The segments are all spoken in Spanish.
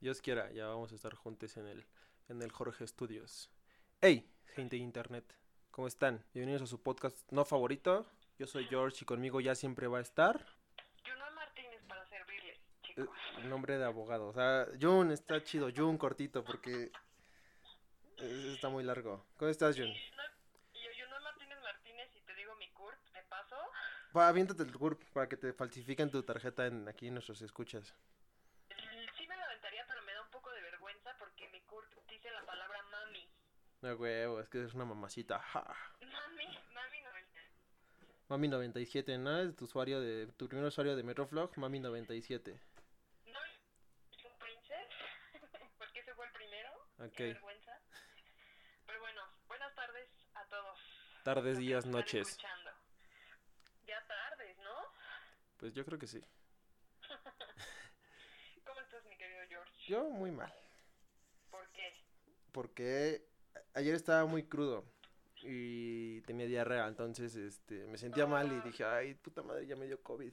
Dios quiera, ya vamos a estar juntos en el, en el Jorge Studios. ¡Hey, gente de internet! ¿Cómo están? Bienvenidos a su podcast no favorito. Yo soy George y conmigo ya siempre va a estar. Juno Martínez para servirles, eh, chicos. nombre de abogado. O sea, Jun está chido, Jun cortito porque eh, está muy largo. ¿Cómo estás, Jun? No, y yo, Juno Martínez Martínez, y te digo mi CURP, ¿de paso? Va, aviéntate el CURP para que te falsifiquen tu tarjeta en aquí en nuestros escuchas. Mm, Sí me lo aventaría, pero me da un poco de vergüenza porque mi CURP dice la palabra mami. Huevo, es que es una mamacita. Ja. Mami, mami 90. Mami 97, ¿no? Es tu usuario de tu primer usuario de Metroflog, Mami 97. ¿No es un princess? porque ese fue el primero. Ok. Qué vergüenza. Pero bueno, buenas tardes a todos. Tardes, días, noches. escuchando. Ya tardes, ¿no? Pues yo creo que sí. ¿Cómo estás, mi querido George? Yo muy mal. ¿Por qué? Porque ayer estaba muy crudo y tenía diarrea, entonces este me sentía mal y dije, ay, puta madre, ya me dio COVID.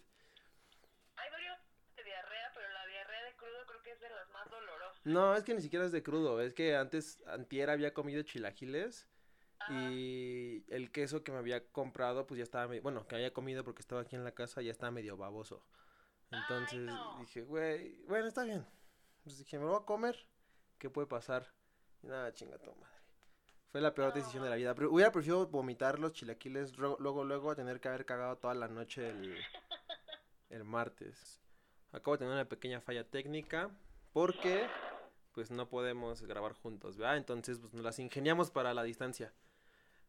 Hay varios de diarrea, pero la diarrea de crudo creo que es de las más dolorosas. No, es que ni siquiera es de crudo, es que antes, antier había comido chilaquiles Ah, y el queso que me había comprado, pues ya estaba, me- bueno, que había comido porque estaba aquí en la casa, ya estaba medio baboso. Ay, Entonces no. dije, güey, bueno, está bien. Pues dije, me lo voy a comer, ¿qué puede pasar? Y nada, chinga madre. Fue la peor decisión de la vida. Pero hubiera preferido vomitar los chilaquiles luego, luego, a tener que haber cagado toda la noche el, el martes. Acabo de tener una pequeña falla técnica porque pues no podemos grabar juntos, ¿verdad? Entonces pues nos las ingeniamos para la distancia.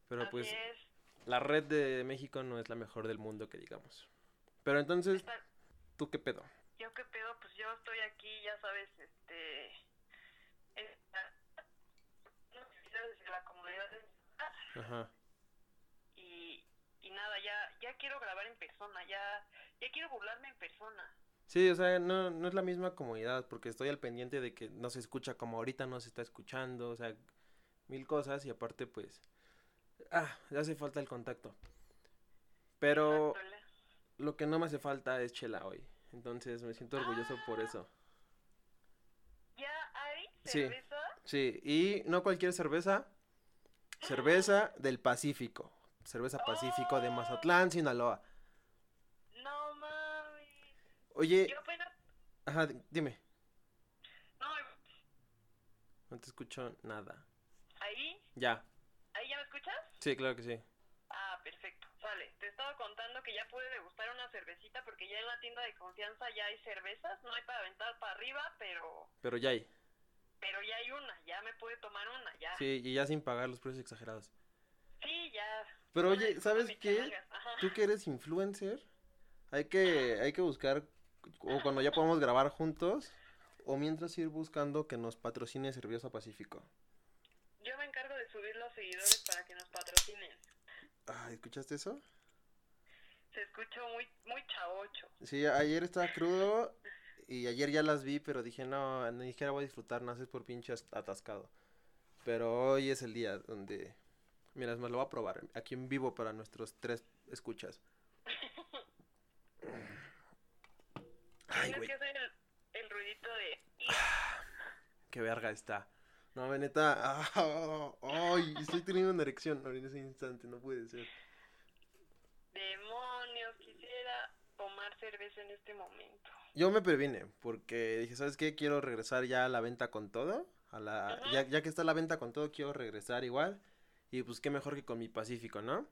Pero pues es. la red de México no es la mejor del mundo que digamos. Pero entonces, ¿tú qué pedo? Yo qué pedo, pues yo estoy aquí, ya sabes, este... en la- desde la comodidad de mi casa. Ajá. y, y nada, ya, ya quiero grabar en persona, ya, ya quiero burlarme en persona. Sí, o sea, no, no es la misma comodidad porque estoy al pendiente de que no se escucha como ahorita no se está escuchando, o sea, mil cosas y aparte pues, ah, ya hace falta el contacto. Pero Exacto, lo que no me hace falta es chela hoy, entonces me siento orgulloso por eso. ¿Ya hay Sí. cerveza? Sí, y no cualquier cerveza, cerveza del Pacífico, cerveza Pacífico de Mazatlán, Sinaloa. No mami. Oye, Yo apenas... ajá, di- dime, No, no te escucho nada. ahí, Ya, ahí ya me escuchas? sí, claro que sí. Ah, perfecto. Sale. Te estaba contando que ya pude degustar una cervecita porque ya en la tienda de confianza ya hay cervezas. No hay para aventar para arriba, pero Pero ya hay. Pero ya hay una. Ya me pude tomar una, ya. Sí, y ya sin pagar los precios exagerados. Sí, ya. Pero oye, ¿sabes qué? Tú que eres influencer, hay que, hay que buscar, o cuando ya podamos grabar juntos, o mientras ir buscando que nos patrocine Cerveza Pacífico. Yo me encargo de subir los seguidores para que nos patrocinen. Ay, ¿escuchaste eso? Se escuchó muy muy chavocho. Sí, ayer estaba crudo y ayer ya las vi, pero dije, no, ni siquiera voy a disfrutar, no es por pinche as- atascado. Pero hoy es el día donde, mira, es más, lo voy a probar aquí en vivo para nuestros tres escuchas. Ay, güey. que hacer el, el ruidito de... Qué verga está. No, ve, neta. ah, ay, estoy teniendo una erección en ese instante, no puede ser. En este momento. Yo me previne, porque dije, ¿sabes qué? Quiero regresar ya a la venta con todo. A la, ya, ya que está la venta con todo, quiero regresar igual. Y pues qué mejor que con mi Pacífico, ¿no?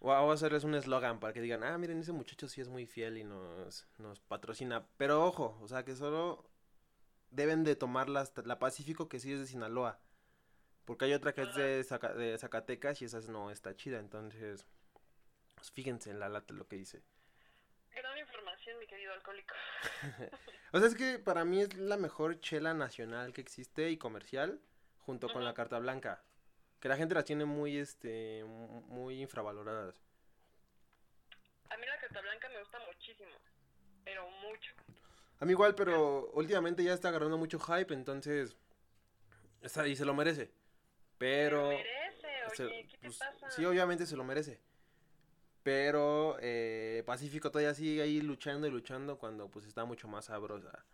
O a- hacerles un eslogan para que digan, ah, miren, ese muchacho sí es muy fiel y nos, nos patrocina. Pero ojo, o sea que solo deben de tomar las- la Pacífico que sí es de Sinaloa. Porque hay otra que es de, Zaca- de Zacatecas y esa no está chida. Entonces, pues, fíjense en la lata lo que dice. Gran información, mi querido alcohólico. O sea, es que para mí es la mejor chela nacional que existe y comercial, junto con la carta blanca. Que la gente las tiene muy, este, mu- muy infravaloradas. A mí la carta blanca me gusta muchísimo. Pero mucho. A mí igual, pero últimamente ya está agarrando mucho hype, entonces, está, y se lo merece. Pero, Pero merece, se- oye, ¿qué te pues, pasa? sí, obviamente se lo merece. Pero eh, Pacífico todavía sigue ahí luchando y luchando cuando pues está mucho más sabrosa.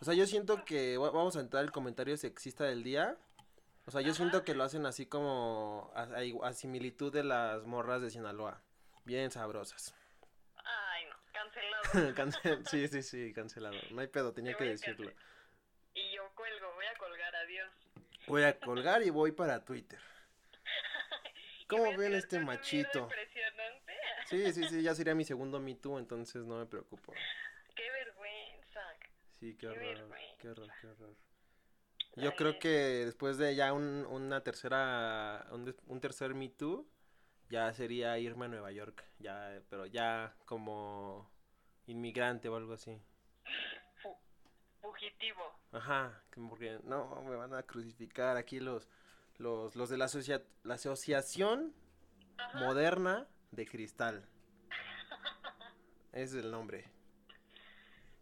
O sea, yo siento que va- vamos a entrar al comentario sexista del día. O sea, yo siento que lo hacen así como a, a igu- a similitud de las morras de Sinaloa. Bien sabrosas. Ay, no, cancelado. Cancel- sí, sí, sí, cancelado. No hay pedo, tenía Te que decirlo. Y yo cuelgo, voy a colgar, adiós. Voy a colgar y voy para Twitter. ¿Cómo ven este machito? Impresionante. Sí, sí, sí, ya sería mi segundo Me Too, entonces no me preocupo. Qué vergüenza. Sí, qué Qué horror, qué horror, qué horror. Yo creo que después de ya un, una tercera, un, un tercer Me Too, ya sería irme a Nueva York, ya, pero ya como inmigrante o algo así. Fu- fugitivo. Ajá, que porque no, me van a crucificar aquí los, los, los de la, asocia- la Asociación Ajá. Moderna de Cristal. Ese es el nombre.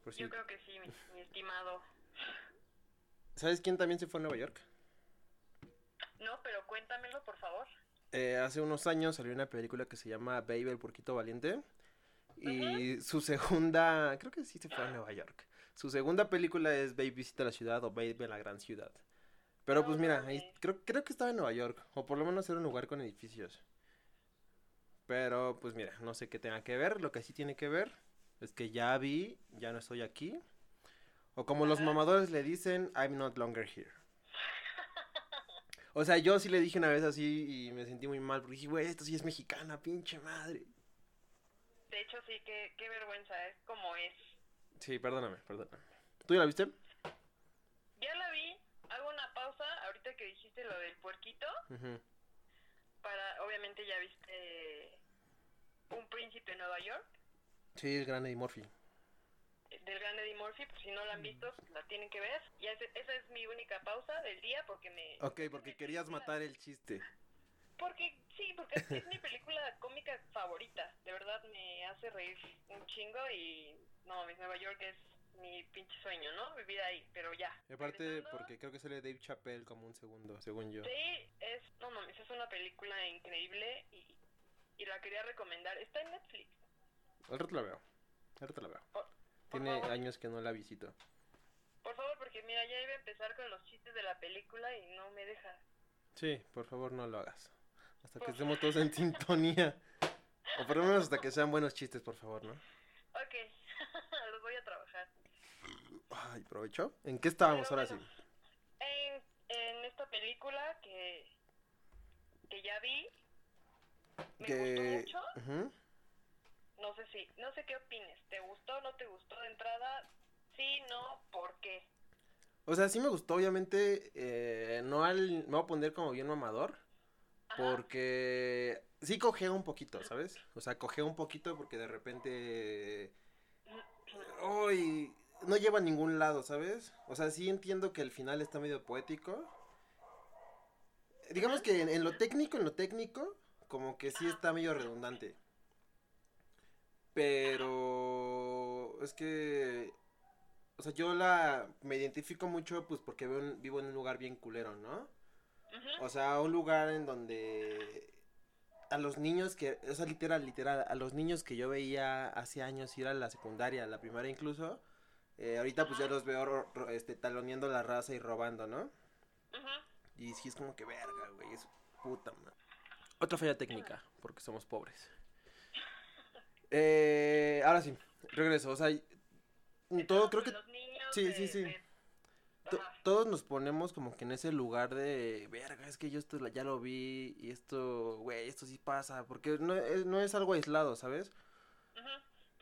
Por si- Yo creo que sí, mi, mi estimado. ¿Sabes quién también se fue a Nueva York? No, pero cuéntamelo, por favor. Eh, hace unos años salió una película que se llama Baby el Porquito Valiente. Y su segunda, creo que sí se fue a Nueva York. Su segunda película es Baby Visita la Ciudad o Baby en la Gran Ciudad. Pero No pues mira, ahí, creo, creo que estaba en Nueva York. O por lo menos era un lugar con edificios. Pero pues mira, no sé qué tenga que ver. Lo que sí tiene que ver es que ya vi, ya no estoy aquí. O como los mamadores le dicen, I'm not longer here. O sea, yo sí le dije una vez así y me sentí muy mal porque dije, güey, esto sí es mexicana, pinche madre. De hecho, sí, qué, qué vergüenza, es como es. Sí, perdóname, perdóname. ¿Tú ya la viste? Ya la vi, hago una pausa, ahorita que dijiste lo del puerquito, para, obviamente ya viste Un Príncipe en Nueva York, Sí, el gran Eddie Murphy. del gran Eddie Murphy, pues si no la han visto, pues la tienen que ver. Y ese- esa es mi única pausa del día porque me... Ok, porque querías película- matar el chiste. Porque, sí, porque es, es mi película cómica favorita. De verdad me hace reír un chingo y... No, mames, Nueva York es mi pinche sueño, ¿no? Vivir ahí, pero ya. Y aparte, Regresando, porque creo que sale Dave Chappelle como un segundo, según yo. Sí, es... No mames, es una película increíble y, y la quería recomendar. Está en Netflix. Al rato la veo. Al rato la veo. Por, Tiene años que no la visito. por favor, porque mira, ya iba a empezar con los chistes de la película y no me deja. Sí, por favor no lo hagas. Hasta que estemos todos en sintonía. O por lo menos hasta que sean buenos chistes, por favor, ¿no? Ok, los voy a trabajar. Ay, provecho. ¿En qué estábamos Pero ahora sí? En, en esta película que, que ya vi, me Que... gustó mucho. No sé si, no sé qué opines. ¿Te gustó no te gustó de entrada? Sí, no, ¿por qué? O sea, sí me gustó, obviamente. eh, no al... Me voy a poner como bien mamador. Ajá. Porque sí cogea un poquito, ¿sabes? O sea, cogea un poquito porque de repente... Uy, no lleva a ningún lado, ¿sabes? O sea, sí entiendo que el final está medio poético. Digamos que en, en lo técnico, en lo técnico, como que sí está medio redundante. Pero es que... O sea, yo la... Me identifico mucho pues porque veo un- vivo en un lugar bien culero, ¿no? Ujú. O sea, un lugar en donde a los niños que, o sea, literal, literal, a los niños que yo veía hace años ir a la secundaria, a la primaria incluso, eh, ahorita pues ya los veo este, taloneando la raza y robando, ¿no? Ujú. Y sí es como que verga, güey, es puta madre. Otra falla técnica, porque somos pobres. Eh, ahora sí, regreso, o sea, todo creo que sí, sí, sí. de- to- Ajá. todos nos ponemos como que en ese lugar de, verga, es que yo esto ya lo vi y esto, güey, esto sí pasa, porque no es, no es algo aislado, ¿sabes?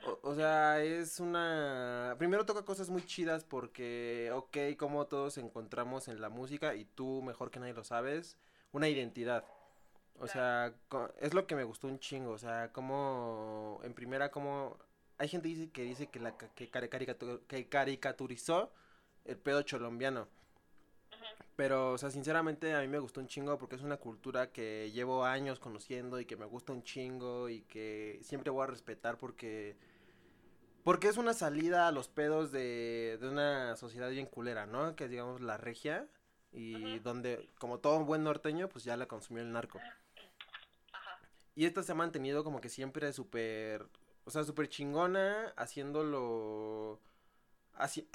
O, o sea, es una... Primero toca cosas muy chidas porque, ok, como todos encontramos en la música, y tú mejor que nadie lo sabes, una identidad. O sea, es lo que me gustó un chingo, o sea, como, en primera, como... Hay gente dice que dice que, la, que, cari- caricatu- que caricaturizó el pedo cholombiano. Pero, o sea, sinceramente a mí me gustó un chingo porque es una cultura que llevo años conociendo y que me gusta un chingo y que siempre voy a respetar porque... Porque es una salida a los pedos de, de una sociedad bien culera, ¿no? Que es, digamos, la regia y donde, como todo buen norteño, pues ya la consumió el narco. Y esta se ha mantenido como que siempre súper, o sea, súper chingona, haciéndolo, haci-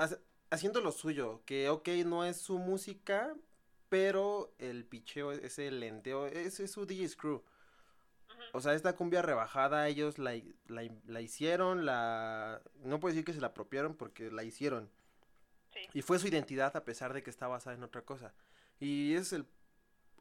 haciendo lo suyo, que ok, no es su música, pero el picheo, ese lenteo, ese es su DJ Screw. O sea, esta cumbia rebajada, ellos la, la, la hicieron, la... No puedo decir que se la apropiaron porque la hicieron. Sí. Y fue su identidad a pesar de que está basada en otra cosa. Y es el...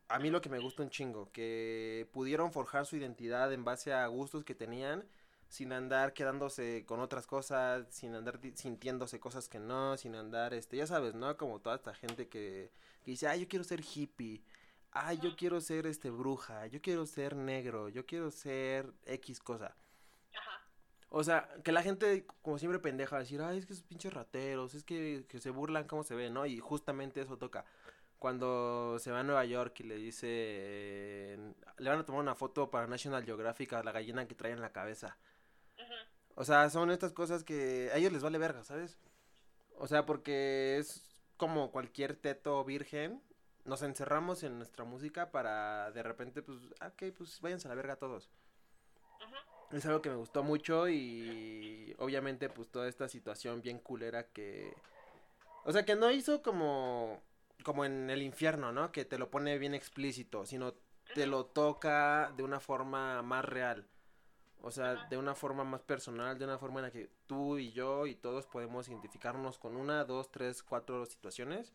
A mí lo que me gusta un chingo, que pudieron forjar su identidad en base a gustos que tenían, sin andar quedándose con otras cosas, sin andar sintiéndose cosas que no, sin andar, este, ya sabes, ¿no? Como toda esta gente que, que dice, ay, yo quiero ser hippie, ay, yo quiero ser, este, bruja, yo quiero ser negro, yo quiero ser X cosa. Ajá. O sea, que la gente, como siempre, pendeja, va a decir, ay, es que esos pinches rateros, es que, que se burlan cómo se ve, ¿no? Y justamente eso toca. Cuando se va a Nueva York y le dice, eh, le van a tomar una foto para National Geographic a la gallina que trae en la cabeza. Ujú. O sea, son estas cosas que a ellos les vale verga, ¿sabes? O sea, porque es como cualquier teto virgen, nos encerramos en nuestra música para de repente, pues, ah, ok, pues váyanse a la verga todos. Ujú. Es algo que me gustó mucho y obviamente pues toda esta situación bien culera que... O sea, que no hizo como como en el infierno, ¿no? Que te lo pone bien explícito, sino te lo toca de una forma más real. O sea, Ajá. de una forma más personal, de una forma en la que tú y yo y todos podemos identificarnos con una, dos, tres, cuatro situaciones.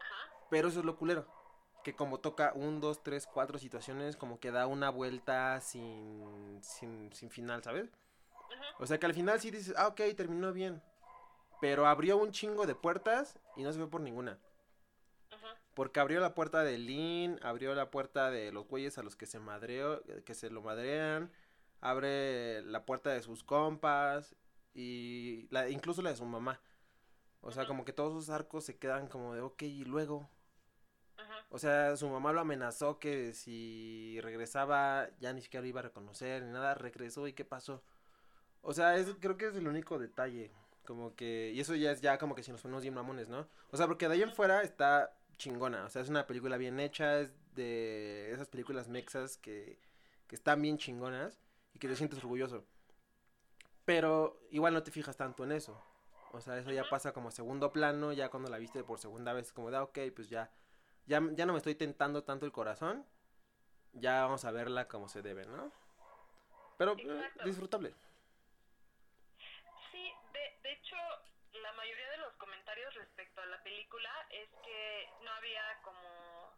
Ajá. Pero eso es lo culero. Que como toca un, dos, tres, cuatro situaciones, como que da una vuelta sin, sin, sin final, ¿sabes? Ujú. O sea que al final sí dices, ah, ok, terminó bien. Pero abrió un chingo de puertas y no se fue por ninguna. Porque abrió la puerta de Lin, abrió la puerta de los güeyes a los que se madreó, que se lo madrean, abre la puerta de sus compas y la, incluso la de su mamá. O sea, como que todos esos arcos se quedan como de, ok, y luego. O sea, su mamá lo amenazó que si regresaba ya ni siquiera lo iba a reconocer ni nada, regresó y qué pasó. O sea, es, creo que es el único detalle. Como que, y eso ya es ya como que si nos ponemos bien mamones, ¿no? O sea, porque de ahí en fuera está chingona. O sea, es una película bien hecha, es de esas películas mexas que, que están bien chingonas y que te sientes orgulloso. Pero igual no te fijas tanto en eso. O sea, eso ya pasa como segundo plano, ya cuando la viste por segunda vez, como de, ah, ok, pues ya, ya, ya no me estoy tentando tanto el corazón, ya vamos a verla como se debe, ¿no? Pero eh, disfrutable. Sí, de, de hecho, la mayoría de los comentarios respecto a la película es que no había como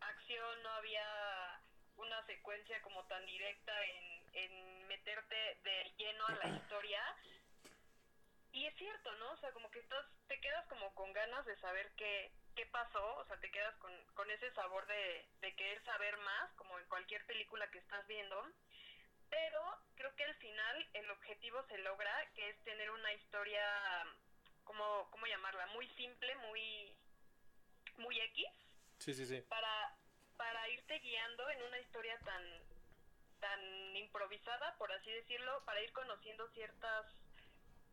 acción, no había una secuencia como tan directa en, en meterte de lleno a la historia. Y es cierto, ¿no? O sea, como que estás, te quedas como con ganas de saber qué, qué pasó, o sea, te quedas con, con ese sabor de, de querer saber más, como en cualquier película que estás viendo. Pero creo que al final el objetivo se logra, que es tener una historia, como, ¿cómo? Muy simple, muy, muy X, Sí, sí, sí. para, para irte guiando en una historia tan, tan improvisada, por así decirlo, para ir conociendo ciertas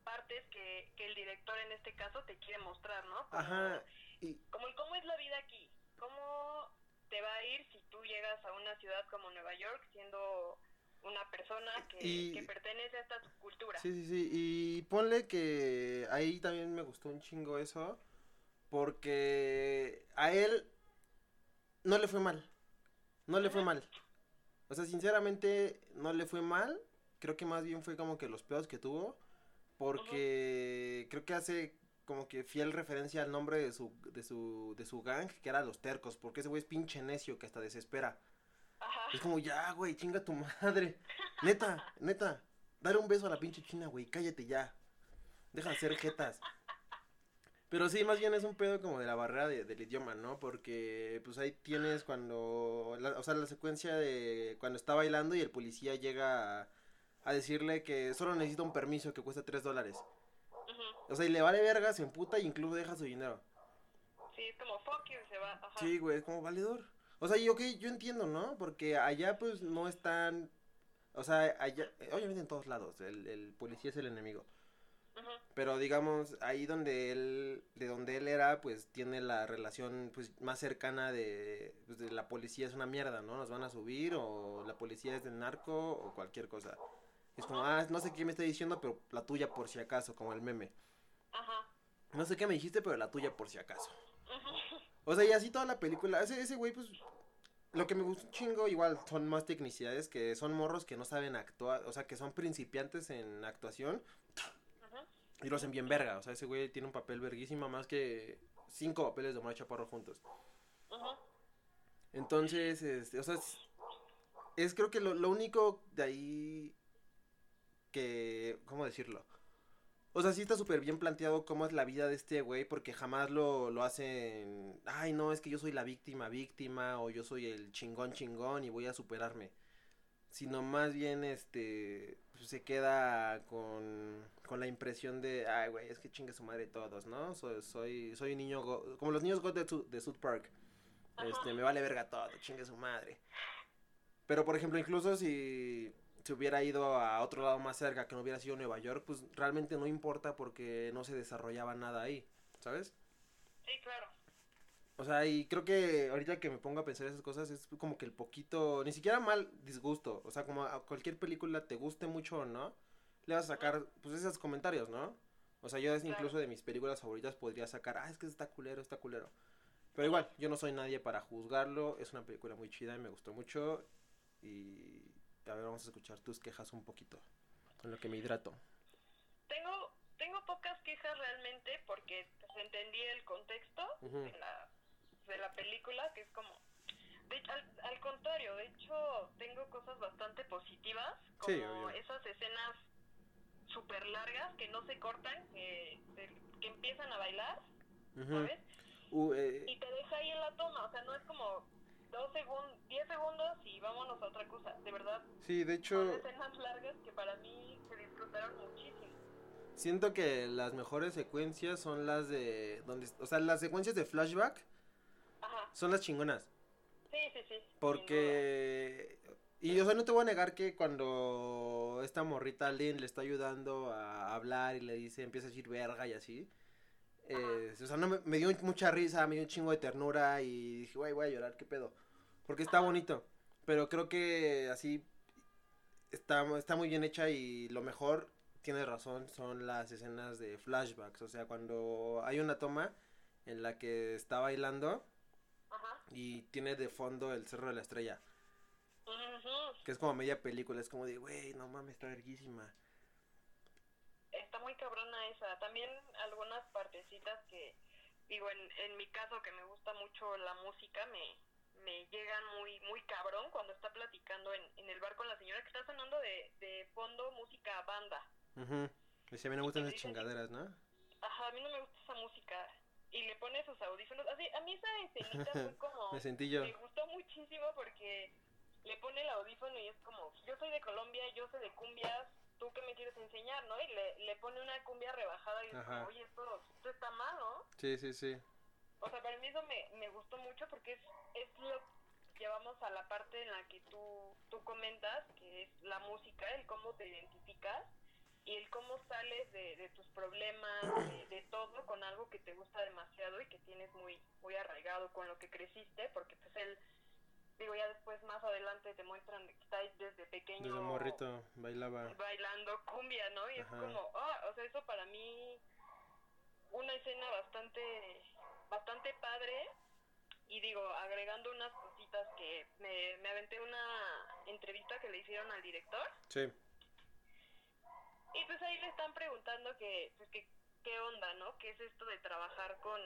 partes que, que el director en este caso te quiere mostrar, ¿no? Como, Ajá. Y, como el cómo es la vida aquí, cómo te va a ir si tú llegas a una ciudad como Nueva York siendo una persona que, Y- que pertenece a esta subcultura. Sí, sí, sí. Y ponle que ahí también me gustó un chingo eso. Porque a él no le fue mal. No le fue mal. O sea, sinceramente, no le fue mal. Creo que más bien fue como que los pedos que tuvo. Porque creo que hace como que fiel referencia al nombre de su, de su, de su gang, que era Los Tercos. Porque ese güey es pinche necio que hasta desespera. Es como, ya, güey, chinga tu madre. Neta, neta. Dale un beso a la pinche china, güey. Cállate ya. Deja de hacer jetas. Pero sí, más bien es un pedo como de la barrera de- del idioma, ¿no? Porque, pues ahí tienes cuando. la- o sea, la secuencia de cuando está bailando y el policía llega a, a decirle que solo necesita un permiso que cuesta 3 dólares. O sea, y le vale verga, se emputa e incluso deja su dinero. Sí, es como fuck you, se va. Ajá. Sí, güey, es como valedor. O sea, y ok, yo entiendo, ¿no? Porque allá pues no están... O sea, allá, obviamente en todos lados, el, el policía es el enemigo. Pero digamos, ahí donde él, de donde él era, pues tiene la relación pues más cercana de, pues, de la policía es una mierda, ¿no? Nos van a subir o la policía es del narco o cualquier cosa. Es como, ah, no sé qué me está diciendo, pero la tuya por si acaso, como el meme. Ajá. No sé qué me dijiste, pero la tuya por si acaso. Ujú. O sea, y así toda la película. Ese, ese güey, pues. Lo que me gusta un chingo, igual son más tecnicidades que son morros que no saben actuar. O sea, que son principiantes en actuación Ujú. y lo hacen bien verga. O sea, ese güey tiene un papel verguísima más que cinco papeles de Omar Chaparro juntos. Ujú. Entonces, este, o sea, es, es creo que lo, lo único de ahí que, ¿cómo decirlo? O sea, sí está súper bien planteado cómo es la vida de este güey, porque jamás lo, lo hacen, ay, no, es que yo soy la víctima, víctima, o yo soy el chingón, chingón, y voy a superarme. Sino más bien, este, pues, se queda con, con la impresión de, ay, güey, es que chingue su madre todos, ¿no? Soy, soy, soy un niño, go- como los niños God de, de South Park. Este, me vale verga todo, chingue su madre. Pero, por ejemplo, incluso si se hubiera ido a otro lado más cerca, que no hubiera sido Nueva York, pues realmente no importa porque no se desarrollaba nada ahí, ¿sabes? Sí, claro. O sea, y creo que ahorita que me pongo a pensar esas cosas es como que el poquito, ni siquiera mal disgusto, o sea, como a cualquier película te guste mucho o no, le vas a sacar pues esos comentarios, ¿no? O sea, yo Claro. incluso de mis películas favoritas podría sacar, ah, es que está culero, está culero. Pero igual, yo no soy nadie para juzgarlo, es una película muy chida y me gustó mucho y a ver, vamos a escuchar tus quejas un poquito, en lo que me hidrato. Tengo, tengo pocas quejas realmente porque pues, entendí el contexto de, la, de la película, que es como... de- al, al contrario, de hecho, tengo cosas bastante positivas, como Sí, esas escenas súper largas que no se cortan, que, que empiezan a bailar. ¿sabes? Uh, eh, Y te deja ahí en la toma, o sea, no es como dos segundos, 10 segundos y vámonos a otra cosa, de verdad. sí, de Son hecho... escenas largas que para mí se disfrutaron muchísimo. Siento que las mejores secuencias son las de donde, o sea, las secuencias de flashback Ajá, son las chingonas, sí, sí, sí. porque y o sea, no te voy a negar que cuando esta morrita Lynn le está ayudando a hablar y le dice, empieza a decir verga y así. eh, o sea, no me, me dio mucha risa, me dio un chingo de ternura y dije, güey, voy a llorar, qué pedo. Porque está bonito, pero creo que así está, está muy bien hecha y lo mejor, tiene razón, son las escenas de flashbacks. O sea, cuando hay una toma en la que está bailando Ajá. y tiene de fondo el Cerro de la Estrella, que es como media película, es como de, güey, no mames, está verguísima. Está muy cabrona esa. También algunas partecitas que, digo, en, en mi caso que me gusta mucho la música, me, me llegan muy muy cabrón cuando está platicando en, en el bar con la señora que está sonando de, de fondo música banda. Ujú. Dice, a mí me gustan esas chingaderas, ¿no? Ajá, a mí no me gusta esa música. Y le pone sus audífonos. Así, a mí esa escenita fue como... Me sentí yo. Me gustó muchísimo porque le pone el audífono y es como, yo soy de Colombia, yo sé de cumbias, ¿tú qué me quieres enseñar, no? Y le, le pone una cumbia rebajada y es Ajá. como, oye, esto, esto está mal, ¿no? Sí, sí, sí. O sea, para mí eso me, me gustó mucho porque es, es lo que llevamos a la parte en la que tú, tú comentas, que es la música, el cómo te identificas y el cómo sales de, de tus problemas, de, de todo, con algo que te gusta demasiado y que tienes muy, muy arraigado con lo que creciste, porque pues él, digo, ya después más adelante te muestran que está desde pequeño Desde morrito bailaba. bailando cumbia, ¿no? Y es como, ah, o sea, eso para mí una escena bastante bastante padre y digo, agregando unas cositas que me, me aventé una entrevista que le hicieron al director Sí. y pues ahí le están preguntando que, pues que, qué onda, ¿no? ¿Qué es esto de trabajar con,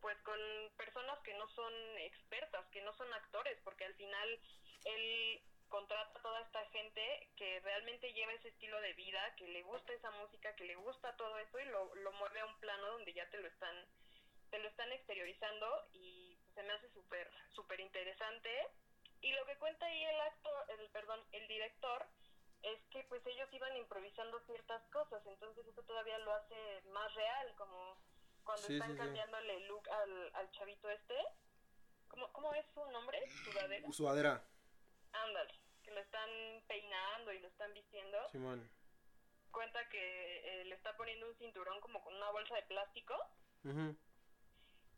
pues con personas que no son expertas, que no son actores? Porque al final él contrata a toda esta gente que realmente lleva ese estilo de vida, que le gusta esa música, que le gusta todo eso y lo, lo mueve a un plano donde ya te lo están, te lo están exteriorizando y se me hace súper, súper interesante. Y lo que cuenta ahí el actor, el, perdón, el director, es que pues ellos iban improvisando ciertas cosas, entonces eso todavía lo hace más real, como cuando Sí, están sí, cambiándole el look al, al chavito este. ¿Cómo, ¿Cómo es su nombre? ¿Sudadera? Sudadera, Ándale, que lo están peinando y lo están vistiendo. Simón. Cuenta que eh, le está poniendo un cinturón como con una bolsa de plástico Ujú.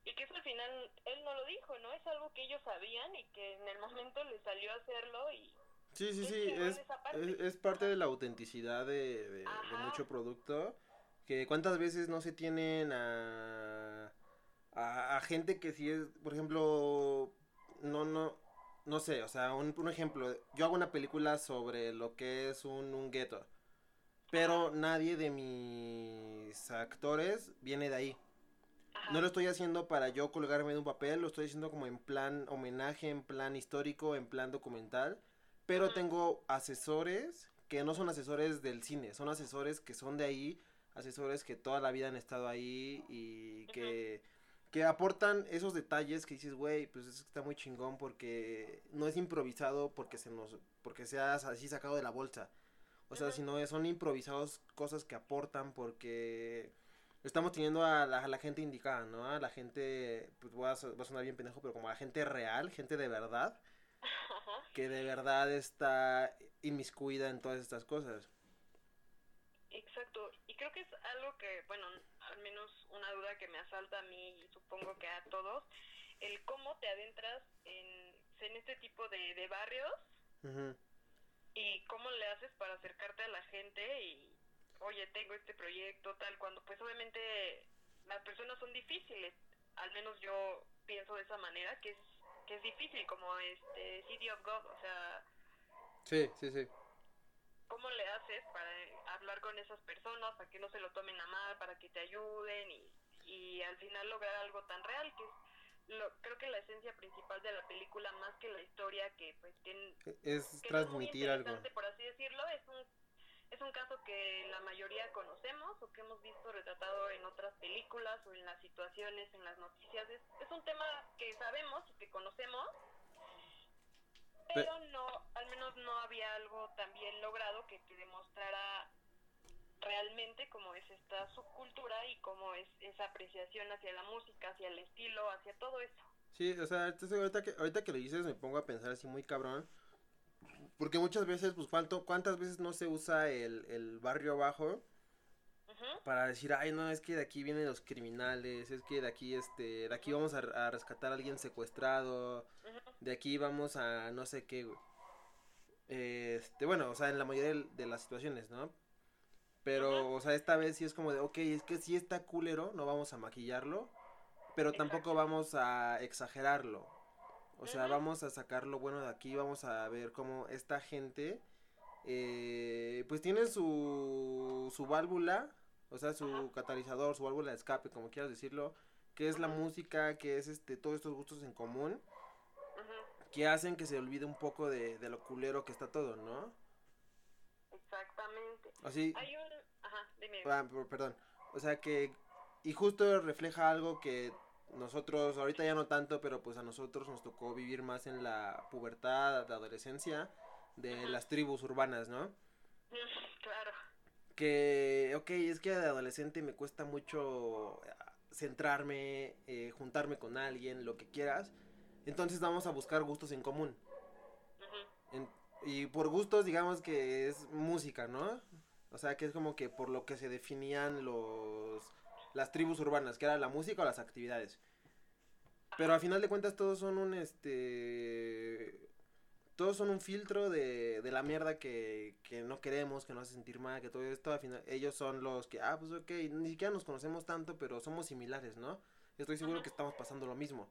Y que eso al final él no lo dijo, ¿no? Es algo que ellos sabían y que en el momento le salió a hacerlo y Sí, sí, sí, es, parte. es, es parte de la autenticidad de, de- de Ajá. mucho producto. Que cuántas veces no se tienen a, a, a gente que si es, por ejemplo, no, no, no sé, o sea, un, un ejemplo, yo hago una película sobre lo que es un, un gueto, pero nadie de mis actores viene de ahí. Ajá. No lo estoy haciendo para yo colgarme de un papel, lo estoy haciendo como en plan homenaje, en plan histórico, en plan documental. Pero tengo asesores que no son asesores del cine, son asesores que son de ahí, asesores que toda la vida han estado ahí y que, que aportan esos detalles que dices, güey, pues es que está muy chingón porque no es improvisado porque se nos, porque seas así sacado de la bolsa. O sea, sino son improvisados cosas que aportan porque estamos teniendo a la, a la gente indicada, ¿no? A la gente, pues voy a, sonar bien pendejo, pero como a la gente real, gente de verdad, Ajá. que de verdad está inmiscuida en todas estas cosas. Exacto, y creo que es algo que, bueno, al menos una duda que me asalta a mí y supongo que a todos, el cómo te adentras en, en este tipo de, de barrios y cómo le haces para acercarte a la gente y, oye, tengo este proyecto, tal, cuando pues obviamente las personas son difíciles, al menos yo pienso de esa manera, que es, que es difícil, como este City of God, o sea, Sí, sí, sí. ¿cómo le haces para hablar con esas personas, para que no se lo tomen a mal, para que te ayuden y, y al final lograr algo tan real que es lo, creo que la esencia principal de la película más que la historia que pues tiene Es que no es muy transmitir algo. por así decirlo es un es un caso que la mayoría conocemos o que hemos visto retratado en otras películas o en las situaciones, en las noticias. Es, es un tema que sabemos y que conocemos, Pe- pero no, al menos no había algo tan bien logrado que te demostrara realmente cómo es esta subcultura y cómo es esa apreciación hacia la música, hacia el estilo, hacia todo eso. Sí, o sea, ahorita que, ahorita que lo dices me pongo a pensar así muy cabrón. Porque muchas veces, pues, ¿cuánto, ¿cuántas veces no se usa el, el barrio abajo para decir, ay, no, es que de aquí vienen los criminales, es que de aquí, este, de aquí vamos a, a rescatar a alguien secuestrado, de aquí vamos a no sé qué, güey. Este, bueno, o sea, en la mayoría de, las situaciones, ¿no? Pero, o sea, esta vez sí es como de, ok, es que sí está culero, no vamos a maquillarlo, pero tampoco vamos a exagerarlo. O sea, vamos a sacar lo bueno de aquí, vamos a ver cómo esta gente, eh, pues tiene su, su válvula, o sea, su catalizador, su válvula de escape, como quieras decirlo, que es la música, que es este, todos estos gustos en común que hacen que se olvide un poco de, de lo culero que está todo, ¿no? Exactamente. Así, Hay un... Ajá, dime. ah, per- perdón, o sea que, y justo refleja algo que nosotros, ahorita ya no tanto, pero pues a nosotros nos tocó vivir más en la pubertad, la adolescencia, de Ajá. las tribus urbanas, ¿no? Claro. Que, ok, es que de adolescente me cuesta mucho eh, centrarme, eh, juntarme con alguien, lo que quieras, entonces vamos a buscar gustos en común. En- y por gustos, digamos que es música, ¿no? O sea, que es como que por lo que se definían los las tribus urbanas, que era la música o las actividades. Pero a final de cuentas todos son un este todos son un filtro de, de la mierda que, que no queremos, que nos hace sentir mal, que todo esto, al final, ellos son los que, ah, pues ok, ni siquiera nos conocemos tanto, pero somos similares, ¿no? Estoy seguro que estamos pasando lo mismo.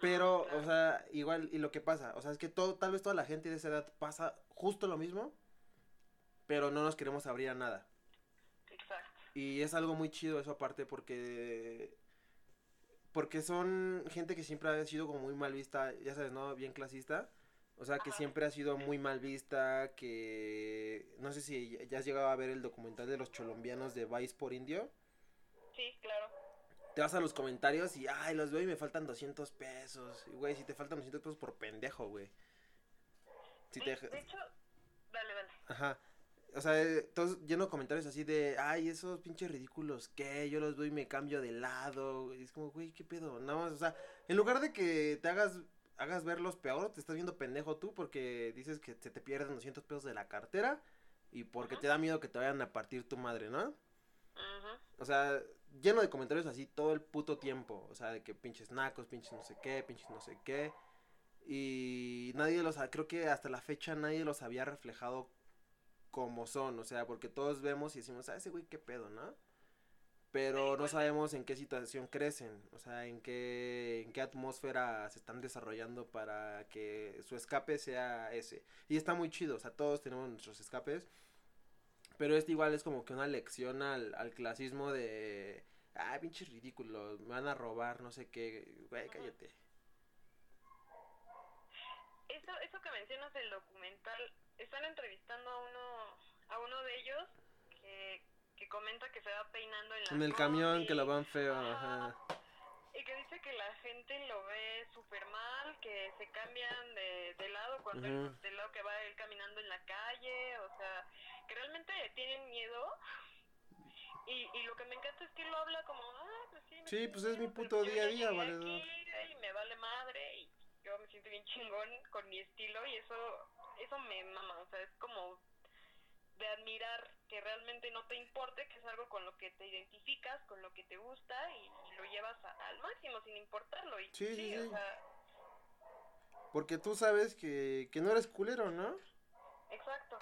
Pero, o sea, igual, y lo que pasa, o sea, es que todo, tal vez toda la gente de esa edad pasa justo lo mismo, pero no nos queremos abrir a nada. Y es algo muy chido eso aparte porque porque son gente que siempre ha sido como muy mal vista, ya sabes, ¿no? Bien clasista. O sea, que Ajá. siempre ha sido muy mal vista, que no sé si ya has llegado a ver el documental de los cholombianos de Vice por Indio. Sí, claro. Te vas a los comentarios y, ay, los veo y me faltan 200 pesos. Y, güey, si te faltan 200 pesos por pendejo, güey. Si te... De hecho, dale, dale. Ajá. O sea, eh, todos lleno de comentarios así de, ay, esos pinches ridículos, ¿qué? Yo los veo y me cambio de lado. Y es como, güey, ¿qué pedo? Nada más, o sea, en lugar de que te hagas, hagas verlos peor, te estás viendo pendejo tú porque dices que se te pierden 200 pesos de la cartera y porque te da miedo que te vayan a partir tu madre, ¿no? Ujú, O sea, lleno de comentarios así todo el puto tiempo. O sea, de que pinches nacos, pinches no sé qué, pinches no sé qué. Y nadie los, ha- creo que hasta la fecha nadie los había reflejado como son. O sea, porque todos vemos y decimos, ah, ese güey qué pedo, ¿no? pero no sabemos en qué situación crecen, o sea, en qué, en qué atmósfera se están desarrollando para que su escape sea ese. Y está muy chido, o sea, todos tenemos nuestros escapes, pero este igual es como que una lección al, al clasismo de, ah, pinches ridículos, me van a robar, no sé qué, güey, cállate. Eso, eso que mencionas del documental, están entrevistando a uno, a uno de ellos que que comenta que se va peinando en la En el camión, que lo van feo, ajá. Y que dice que la gente lo ve súper mal, que se cambian de, de lado cuando él- del lado que va él caminando en la calle, o sea, que realmente tienen miedo. Y, y lo que me encanta es que él lo habla como, ah, pues sí. me Sí, pues es mi puto día a día, llegué valedor". aquí Y me vale madre y yo me siento bien chingón con mi estilo y eso, eso me mama, o sea, es como de admirar que realmente no te importe, que es algo con lo que te identificas, con lo que te gusta y, y lo llevas a- al máximo sin importarlo. Y Sí, sí, o sí. sea, Porque tú sabes que, que no eres culero, ¿no? exacto.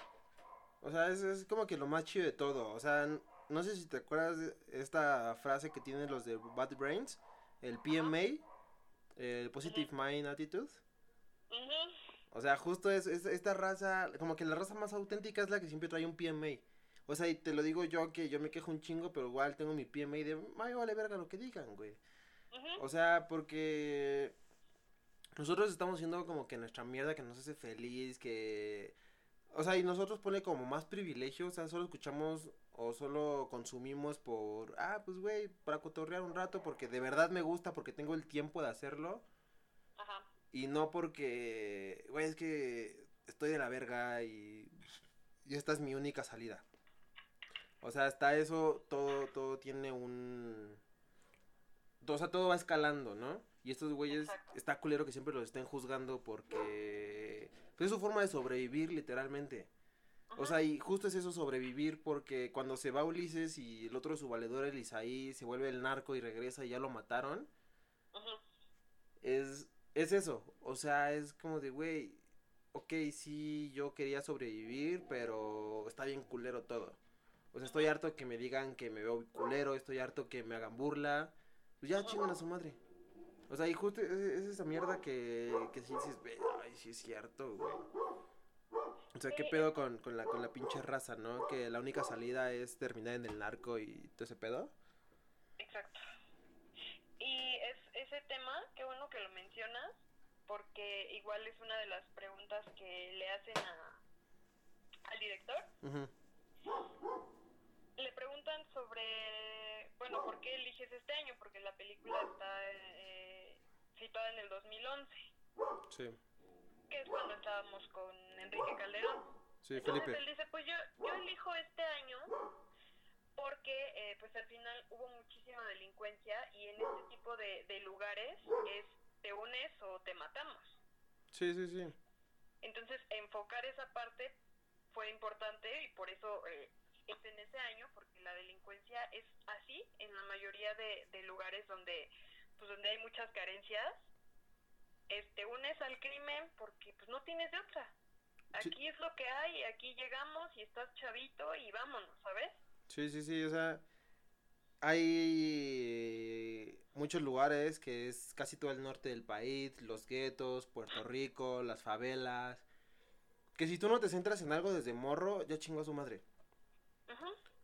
O sea, es, es como que lo más chido de todo. O sea, no sé si te acuerdas de esta frase que tienen los de Bad Brains, el PMA, el Positive Mind Attitude. O sea, justo es, es- esta raza, como que la raza más auténtica es la que siempre trae un PMA. O sea, y te lo digo yo que yo me quejo un chingo, pero igual tengo mi PMA de, ay, vale verga lo que digan, güey. O sea, porque nosotros estamos haciendo como que nuestra mierda que nos hace feliz, que... O sea, y nosotros pone como más privilegio, o sea, solo escuchamos o solo consumimos por, ah, pues güey, para cotorrear un rato, porque de verdad me gusta, porque tengo el tiempo de hacerlo, Ajá. y no porque, güey, es que estoy de la verga y, y esta es mi única salida. O sea, hasta eso todo, todo tiene un... O sea, todo va escalando, ¿no? Y estos güeyes, Exacto. está culero que siempre los estén juzgando porque... Pues es su forma de sobrevivir, literalmente. O sea, y justo es eso, sobrevivir, porque cuando se va Ulises y el otro su valedor, el Isaí, se vuelve el narco y regresa y ya lo mataron, ujú, es, es eso. O sea, es como de, güey, ok, sí, yo quería sobrevivir, pero está bien culero todo. O sea, estoy harto que me digan que me veo culero, estoy harto que me hagan burla. Pues ya chingan a su madre. O sea, y justo es, es esa mierda que, que sí dices, "Ve, ay, sí es cierto, güey. O sea, ¿qué pedo con, con, la, con la pinche raza, no? Que la única salida es terminar en el narco y todo ese pedo. Exacto. Y es ese tema, qué bueno que lo mencionas, porque igual es una de las preguntas que le hacen a, al director. Le preguntan sobre, bueno, ¿por qué eliges este año? Porque la película está eh, situada en el 2011, Sí, que es cuando estábamos con Enrique Calderón. sí, Entonces Felipe. él dice, pues yo, yo elijo este año porque eh, pues al final hubo muchísima delincuencia y en este tipo de, de lugares es te unes o te matamos. Sí, sí, sí. Entonces enfocar esa parte fue importante y por eso eh, es en ese año porque la delincuencia es así en la mayoría de, de lugares donde pues donde hay muchas carencias es, te unes al crimen porque pues no tienes de otra Sí. aquí es lo que hay aquí llegamos y estás chavito y vámonos sabes Sí, sí, sí, o sea, hay muchos lugares que es casi todo el norte del país, los guetos, Puerto Rico, las favelas, que si tú no te centras en algo desde morro, ya chingó a su madre.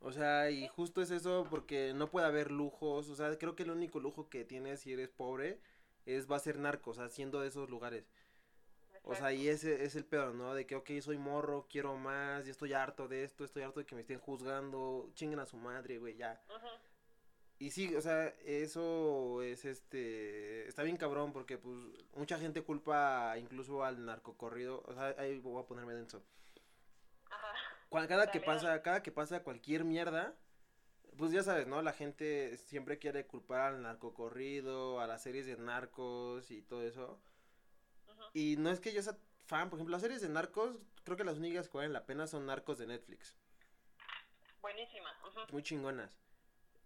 O sea, y justo es eso porque no puede haber lujos, o sea, creo que el único lujo que tienes si eres pobre es va a ser narcos, haciendo de esos lugares. O sea, y ese es el pedo, ¿no? De que, ok, soy morro, quiero más, ya estoy harto de esto, estoy harto de que me estén juzgando, chinguen a su madre, güey, ya. Y sí, o sea, eso es este. Está bien cabrón porque, pues, mucha gente culpa incluso al narcocorrido. O sea, ahí voy a ponerme denso. Cada que pasa, cada que pasa cualquier mierda, pues ya sabes, ¿no? La gente siempre quiere culpar al narcocorrido, a las series de narcos y todo eso. Y no es que yo sea fan, por ejemplo, las series de narcos, creo que las únicas que valen la pena son narcos de Netflix. buenísima ujú, muy chingonas.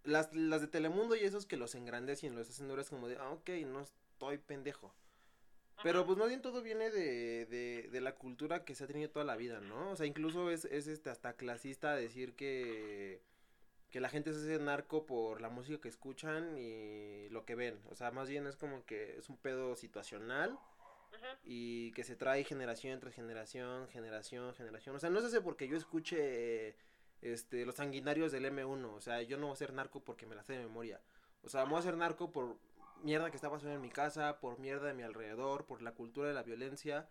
Las, las de Telemundo y esos que los engrandecen, los hacen duras como de, ah, ok, no estoy pendejo. Pero pues más bien todo viene de, de, de la cultura que se ha tenido toda la vida, ¿no? O sea, incluso es, es este hasta clasista decir que, que la gente se hace narco por la música que escuchan y lo que ven. O sea, más bien es como que es un pedo situacional y que se trae generación tras generación, generación, generación. O sea, no se hace porque yo escuche este los sanguinarios del M1, o sea, yo no voy a ser narco porque me la sé de memoria. O sea, me voy a hacer narco por mierda que está pasando en mi casa, por mierda de mi alrededor, por la cultura de la violencia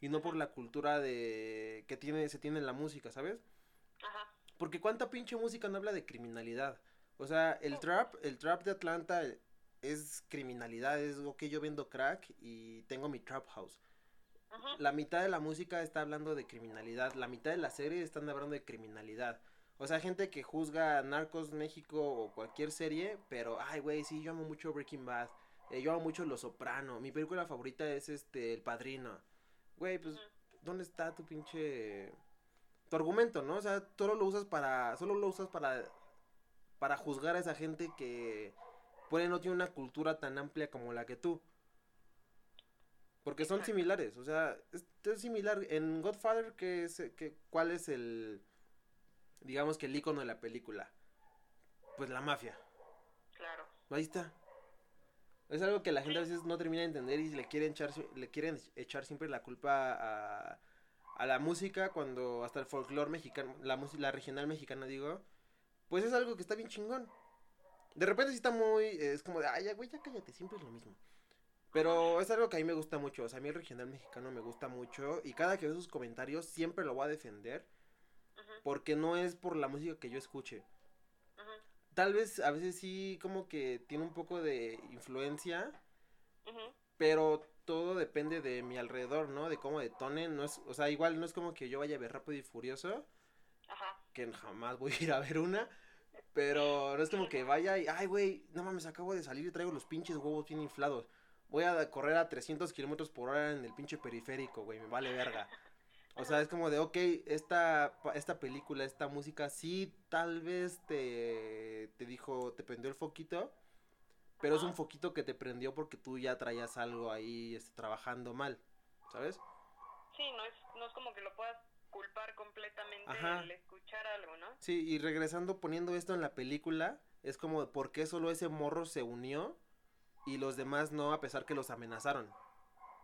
y no por la cultura de que tiene se tiene en la música, ¿sabes? Ajá. Porque cuánta pinche música no habla de criminalidad. O sea, el trap, el trap de Atlanta es criminalidad, es ok, yo vendo crack y tengo mi trap house. La mitad de la música está hablando de criminalidad, la mitad de la serie están hablando de criminalidad. O sea, gente que juzga Narcos México o cualquier serie, pero, ay, güey, sí, yo amo mucho Breaking Bad, eh, yo amo mucho Los Soprano, mi película favorita es, este, El Padrino. Güey, pues. ¿dónde está tu pinche... tu argumento, ¿no? O sea, solo lo usas para, solo lo usas para, para juzgar a esa gente que, puede no tiene una cultura tan amplia como la que tú. Porque son similares, o sea, es, es similar. En Godfather, ¿qué es, qué, ¿cuál es el, digamos que el icono de la película? Pues la mafia. Claro. Ahí está. Es algo que la gente a veces no termina de entender y le quieren echar, si- le quieren echar siempre la culpa a, a la música cuando hasta el folclore mexicano, la música, la regional mexicana digo, pues es algo que está bien chingón. De repente sí está muy, es como de, ay, ya, güey, ya cállate, siempre es lo mismo. Pero es algo que a mí me gusta mucho, o sea, a mí el regional mexicano me gusta mucho y cada que veo sus comentarios siempre lo voy a defender Porque no es por la música que yo escuche. Tal vez a veces sí como que tiene un poco de influencia, pero todo depende de mi alrededor, ¿no? De cómo detone, no es, o sea, igual no es como que yo vaya a ver Rápido y Furioso, Ajá. que jamás voy a ir a ver una, pero no es como que vaya y, ay, güey, no mames, acabo de salir y traigo los pinches huevos bien inflados. Voy a correr a 300 kilómetros por hora en el pinche periférico, güey, me vale verga. O sea, es como de, ok, esta, esta película, esta música, sí, tal vez te, te dijo, te prendió el foquito, pero es un foquito que te prendió porque tú ya traías algo ahí este, trabajando mal, ¿sabes? Sí, no es, no es como que lo puedas culpar completamente Ajá. el escuchar algo, ¿no? Sí, y regresando poniendo esto en la película, es como, ¿por qué solo ese morro se unió y los demás no, a pesar que los amenazaron?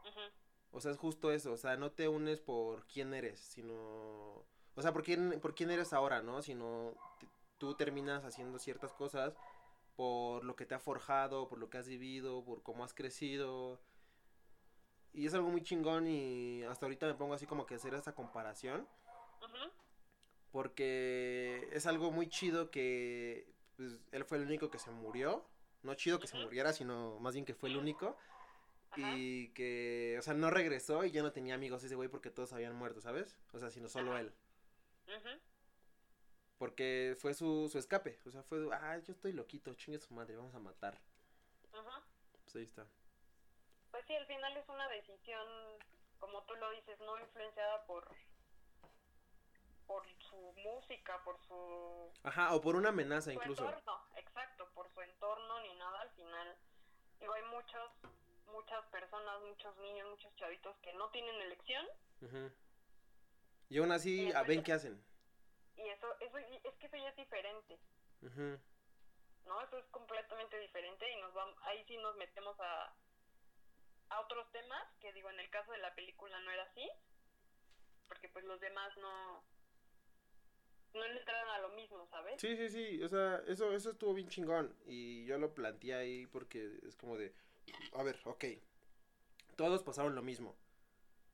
Ujú. O sea, es justo eso, o sea, no te unes por quién eres, sino... O sea, por quién, por quién eres ahora, ¿no? Sino tú terminas haciendo ciertas cosas por lo que te ha forjado, por lo que has vivido, por cómo has crecido. Y es algo muy chingón y hasta ahorita me pongo así como que hacer esta comparación. Porque es algo muy chido que pues, él fue el único que se murió. No chido que se muriera, sino más bien que fue el único. Ajá. Y que, o sea, no regresó y ya no tenía amigos ese güey porque todos habían muerto, ¿sabes? O sea, sino solo Ajá. él. Ujú. Porque fue su, su escape. O sea, fue, ah, yo estoy loquito, chingue su madre, vamos a matar. Ujú. Pues ahí está. Pues sí, al final es una decisión, como tú lo dices, no influenciada por por su música, por su, Ajá, o por una amenaza su incluso. entorno, exacto, por su entorno ni nada. Al final, digo, hay muchos, muchas personas, muchos niños, muchos chavitos que no tienen elección Ujú. Y aún así, Sí, a ven qué hacen. y eso, eso es que eso ya es diferente. Ujú. ¿no? Eso es completamente diferente y nos vamos, ahí sí nos metemos a, a otros temas, que digo, en el caso de la película no era así, porque pues los demás no, no le entraron a lo mismo, ¿sabes? Sí, sí, sí, o sea, eso, eso estuvo bien chingón y yo lo planteé ahí porque es como de, a ver, ok, todos pasaron lo mismo,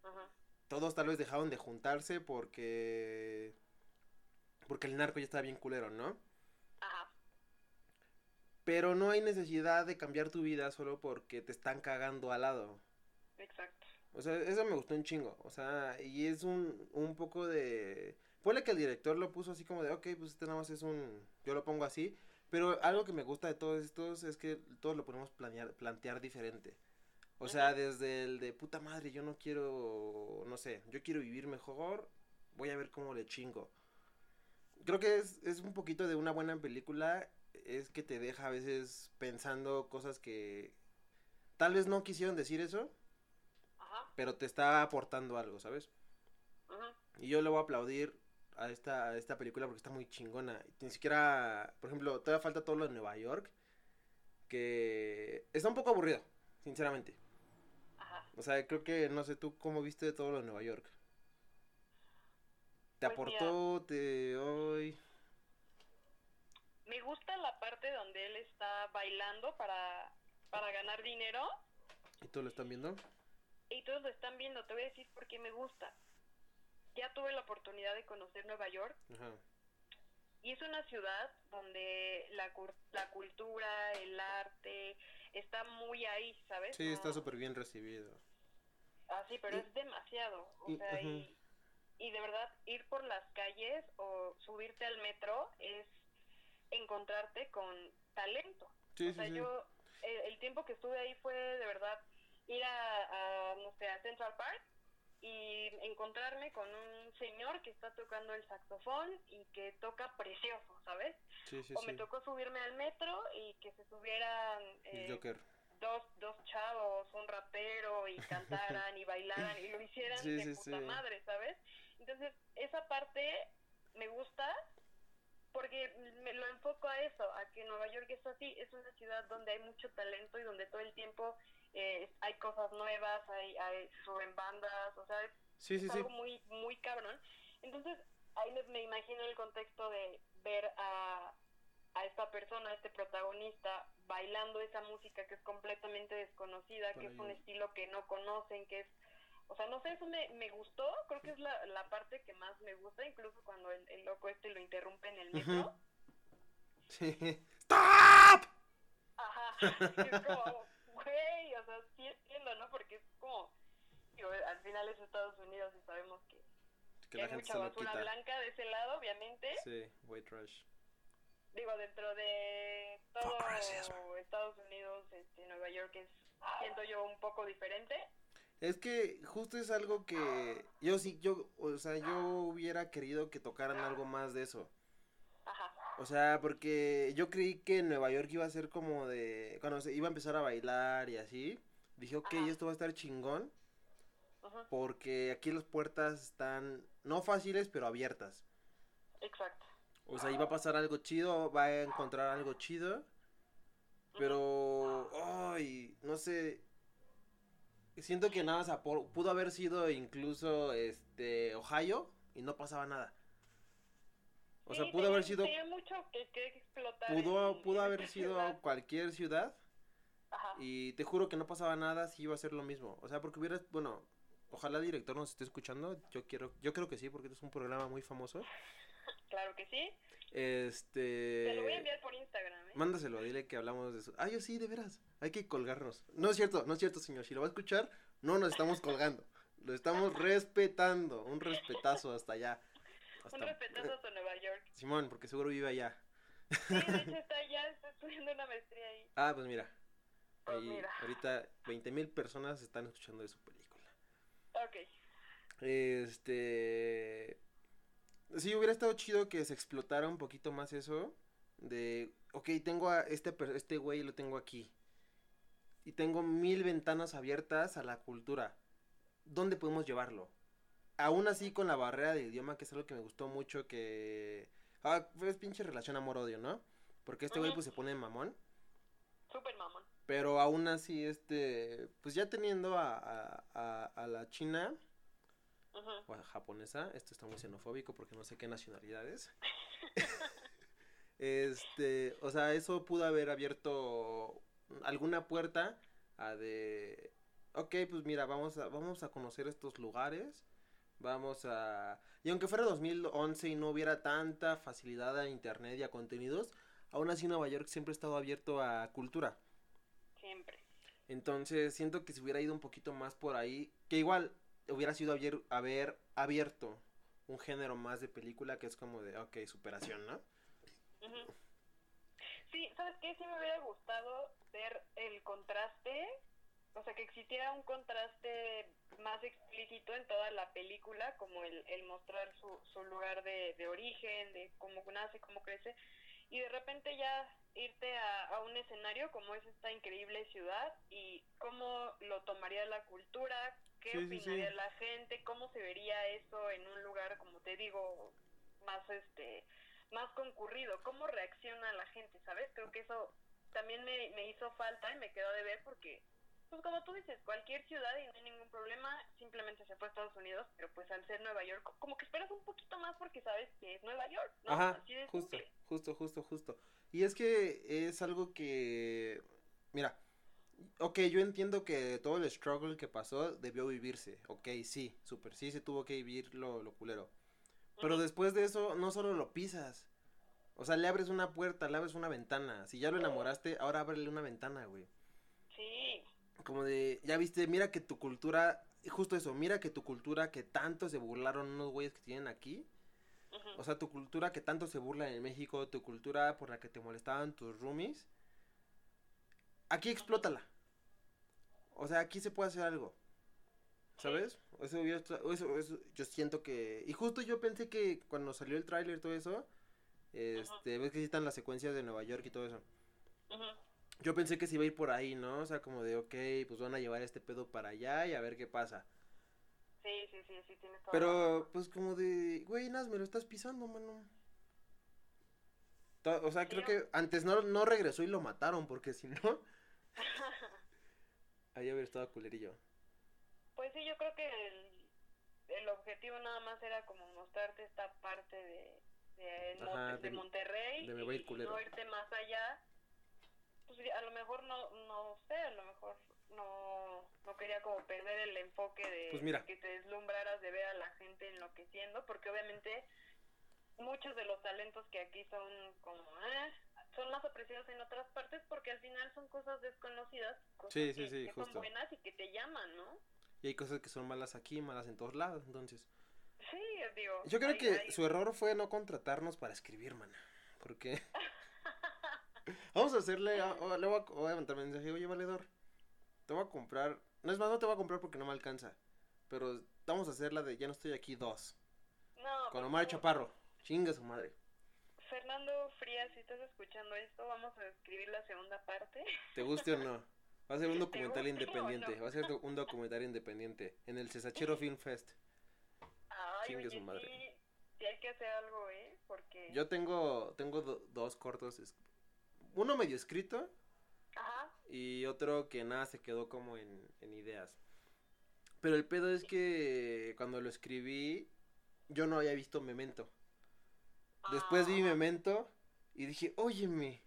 Ujú, todos tal vez dejaron de juntarse porque, porque el narco ya está bien culero, ¿no? Ajá, Pero no hay necesidad de cambiar tu vida solo porque te están cagando al lado. exacto. O sea, eso me gustó un chingo. O sea, y es un, un poco de... Ponle que el director lo puso así como de, ok, pues este nada más es un... Yo lo pongo así. Pero algo que me gusta de todos estos es que todos lo podemos planear, plantear diferente. O sea, Ajá. desde el de puta madre, yo no quiero, no sé, yo quiero vivir mejor, voy a ver cómo le chingo. Creo que es, es un poquito de una buena película, es que te deja a veces pensando cosas que tal vez no quisieron decir eso, Ajá, pero te está aportando algo, ¿sabes? ujú, Y yo le voy a aplaudir a esta, a esta película porque está muy chingona. Ni siquiera, por ejemplo, todavía falta todo lo de Nueva York, que está un poco aburrido, sinceramente. Ajá. O sea, creo que, no sé, tú cómo viste todo lo de Nueva York. ¿Te Pues mira. aportó, te hoy? Me gusta la parte donde él está bailando para, para ganar dinero ¿Y tú lo están viendo? y todos lo están viendo. Te voy a decir por qué me gusta. Ya tuve la oportunidad de conocer Nueva York Ajá. y es una ciudad donde la, la cultura, el arte está muy ahí, ¿sabes? Sí, está súper bien recibido. Ah, sí, pero Y- es demasiado. O y- sea, y, y de verdad, ir por las calles o subirte al metro es encontrarte con talento. Sí, o sea, sí, sí. yo, el, el tiempo que estuve ahí fue de verdad ir a, a, no sé, a Central Park y encontrarme con un señor que está tocando el saxofón y que toca precioso, ¿sabes? Sí, sí, o me sí. tocó subirme al metro y que se subieran eh, Joker. dos, dos chavos, un rapero y cantaran y bailaran y lo hicieran de puta madre, ¿sabes? Entonces, esa parte me gusta porque me lo enfoco a eso, a que Nueva York es así, es una ciudad donde hay mucho talento y donde todo el tiempo eh, hay cosas nuevas, hay, hay suben bandas, o sea, es, Sí, sí, es sí. algo muy, muy cabrón. Entonces, ahí me, me imagino el contexto de ver a, a esta persona, a este protagonista, bailando esa música que es completamente desconocida, que es un estilo que no conocen, que es... O sea, no sé, eso me, me gustó, creo que es la, la parte que más me gusta, incluso cuando el, el loco este lo interrumpe en el metro. Sí. ¡Stop! Ajá, es como, güey, sea, sí entiendo, ¿no? Porque es como, digo, al final es Estados Unidos y sabemos que, Que que la hay gente mucha se lo basura quita. blanca de ese lado, obviamente. Sí, white trash. Digo, dentro de todo. Estados Unidos, este, Nueva York es, siento yo, un poco diferente. Es que justo es algo que yo sí, yo, o sea, yo hubiera querido que tocaran algo más de eso. O sea, porque yo creí que Nueva York iba a ser como de, cuando se iba a empezar a bailar y así, dije, ok, Ajá. esto va a estar chingón, ajá, porque aquí las puertas están, no fáciles, pero abiertas. exacto. O sea, iba a pasar algo chido, va a encontrar algo chido, pero, ay, no sé, siento que nada, pudo haber sido incluso, este, Ohio y no pasaba nada. O sea, Sí, pudo haber sido, tenía mucho que, que explotar. pudo, en- pudo en haber sido ciudad. cualquier ciudad Ajá, y te juro que no pasaba nada si iba a ser lo mismo. O sea, porque hubieras, bueno, ojalá el director nos esté escuchando, yo quiero, yo creo que sí, porque es un programa muy famoso. claro que sí. Este... Te lo voy a enviar por Instagram, ¿eh? Mándaselo, dile que hablamos de eso. Ah, yo sí, de veras. Hay que colgarnos. No es cierto, no es cierto, señor. Si lo va a escuchar, no nos estamos colgando. Lo estamos respetando. Un respetazo hasta allá. Un Hasta- respetazo a Nueva York. Simón, porque seguro vive allá. Sí, de hecho está allá, está estudiando una maestría ahí. Ah, pues mira. Pues Ahí, mira. ahorita 20 mil personas están escuchando de su película. Ok. Este. Sí, hubiera estado chido que se explotara un poquito más eso. De, ok, tengo a este, este güey, lo tengo aquí. Y tengo mil ventanas abiertas a la cultura. ¿Dónde podemos llevarlo? Aún así, con la barrera del idioma, que es algo que me gustó mucho, que... Ah, es pinche relación amor-odio, ¿no? Porque este güey pues se pone mamón. Súper mamón. Pero aún así, este, pues ya teniendo a, a, a, a la China, Ujú. o a japonesa, esto está muy xenofóbico porque no sé qué nacionalidades. este, o sea, eso pudo haber abierto alguna puerta a de, ok, pues mira, vamos a, vamos a conocer estos lugares, vamos a, y aunque fuera 2011 y no hubiera tanta facilidad a internet y a contenidos, aún así Nueva York siempre ha estado abierto a cultura. Siempre. Entonces siento que si hubiera ido un poquito más por ahí, que igual hubiera sido abier- haber abierto un género más de película que es como de, ok, superación, ¿no? Sí, ¿sabes qué? Sí me hubiera gustado ver el contraste, o sea, que existiera un contraste más explícito en toda la película, como el, el mostrar su, su lugar de, de origen, de cómo nace, cómo crece, y de repente ya irte a, a un escenario como es esta increíble ciudad y cómo lo tomaría la cultura, qué Sí, sí, sí. opinaría la gente, cómo se vería eso en un lugar, como te digo, más este más concurrido, cómo reacciona la gente, ¿sabes? Creo que eso también me, me hizo falta y me quedó de ver porque pues como tú dices, cualquier ciudad y no hay ningún problema, simplemente se fue a Estados Unidos, pero pues al ser Nueva York, como que esperas un poquito más porque sabes que es Nueva York, ¿no? Ajá, Así de justo, simple. justo, justo, justo. Y es que es algo que, mira, ok, yo entiendo que todo el struggle que pasó debió vivirse, ok, sí, súper, sí se tuvo que vivir lo, lo culero. Pero después de eso, no solo lo pisas. O sea, le abres una puerta, le abres una ventana. Si ya lo enamoraste, ahora ábrele una ventana, güey. Como de, ya viste, mira que tu cultura, justo eso, mira que tu cultura que tanto se burlaron unos güeyes que tienen aquí. O sea, tu cultura que tanto se burla en México, tu cultura por la que te molestaban tus roomies. Aquí explótala. O sea, aquí se puede hacer algo. ¿Sabes? Eso yo, eso, eso yo siento que... Y justo yo pensé que cuando salió el tráiler y todo eso, este, ves que están las secuencias de Nueva York y todo eso. Yo pensé que se iba a ir por ahí, ¿no? O sea, como de, ok, pues van a llevar este pedo para allá y a ver qué pasa. sí, sí, sí, sí, tienes toda la Pero, pues como de, güey, Nas, me lo estás pisando, mano. O sea, creo que antes no, no regresó y lo mataron, porque si no, ahí habría estado culerillo. Pues sí, yo creo que el, el objetivo nada más era como mostrarte esta parte de, de, Mon- Ajá, de de- Monterrey de me voy y culero. no irte más allá. Pues a lo mejor no, no sé, a lo mejor no, no quería como perder el enfoque de, Pues mira. de que te deslumbraras de ver a la gente enloqueciendo, porque obviamente muchos de los talentos que aquí son como, eh, son más apreciados en otras partes porque al final son cosas desconocidas, cosas Sí, sí, que, sí, que son justo. buenas y que te llaman, ¿no? Y hay cosas que son malas aquí, malas en todos lados, entonces. Sí, digo. Yo creo que su error fue no contratarnos para escribir, man. Porque... Vamos a hacerle, a- o- le voy a, voy a mandar mensaje, oye, valedor, te voy a comprar, no es más, no te voy a comprar porque no me alcanza, pero vamos a hacer la de ya no estoy aquí dos, No, con por Omar. Chaparro, chinga su madre. Fernando Frías, si estás escuchando esto, vamos a escribir la segunda parte. ¿Te guste o no? Va a ser un documental independiente, no? va a ser un documental independiente en el Cesachero Film Fest. Ay, Chingue oye, su madre. sí, sí hay que hacer algo, ¿eh? Porque... Yo tengo, tengo do- dos cortos, uno medio escrito Ajá, y otro que nada se quedó como en, en ideas. Pero el pedo es que cuando lo escribí, yo no había visto Memento. Después vi Ah, Memento y dije, óyeme,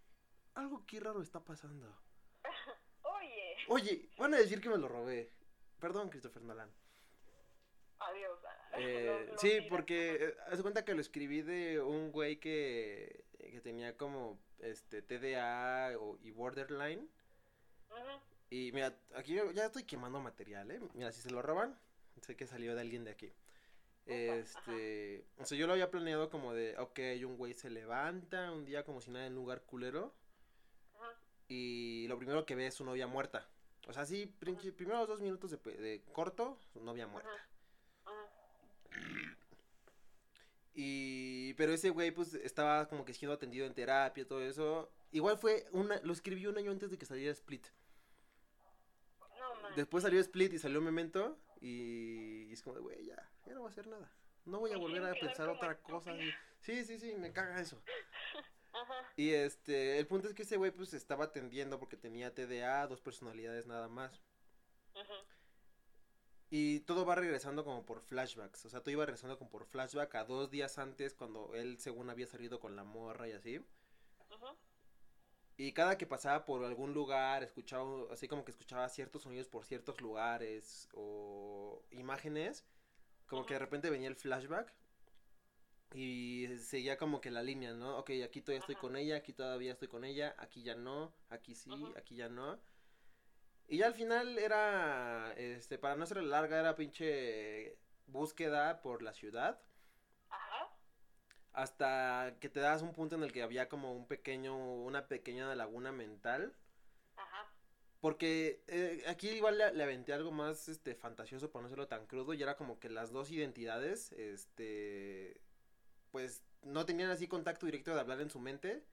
algo aquí raro está pasando. Oye, Oye, van a decir que me lo robé. Perdón, Christopher Nolan. adiós. Eh, Lo- lo sí, porque eh, haz cuenta que lo escribí de un güey que, que tenía como este TDA o, y borderline. Y mira, aquí yo ya estoy quemando material, ¿eh? Mira, si se lo roban, sé que salió de alguien de aquí. Este, o sea, yo lo había planeado como de, ok, un güey se levanta un día como si nada en un lugar culero ujú. y lo primero que ve es su novia muerta. O sea, sí, primeros dos minutos de, de corto, su novia muerta. Ujú. Y, pero ese güey pues estaba como que siendo atendido en terapia y todo eso. Igual fue, una, lo escribí un año antes de que saliera Split. No, man. Después salió Split y salió Memento. Y, y es como de, güey, ya, ya no voy a hacer nada. No voy a volver a pensar otra cosa. Sí, sí, sí, me caga eso. Ajá. Y este, el punto es que ese güey pues estaba atendiendo porque tenía TDA, dos personalidades nada más. Ujú. Y todo va regresando como por flashbacks. O sea, todo iba regresando como por flashback a dos días antes cuando él según había salido con la morra y así. Y cada que pasaba por algún lugar, escuchaba, así como que escuchaba ciertos sonidos por ciertos lugares o imágenes, como que de repente venía el flashback y seguía como que la línea, ¿no? Ok, aquí todavía estoy con ella, aquí todavía estoy con ella, aquí ya no, aquí sí, aquí ya no. Y ya al final era, este, para no ser larga, era pinche búsqueda por la ciudad Ajá. hasta que te das un punto en el que había como un pequeño, una pequeña laguna mental. Ajá. Porque eh, aquí igual le, le aventé algo más este fantasioso para no hacerlo tan crudo y era como que las dos identidades, este, pues no tenían así contacto directo de hablar en su mente,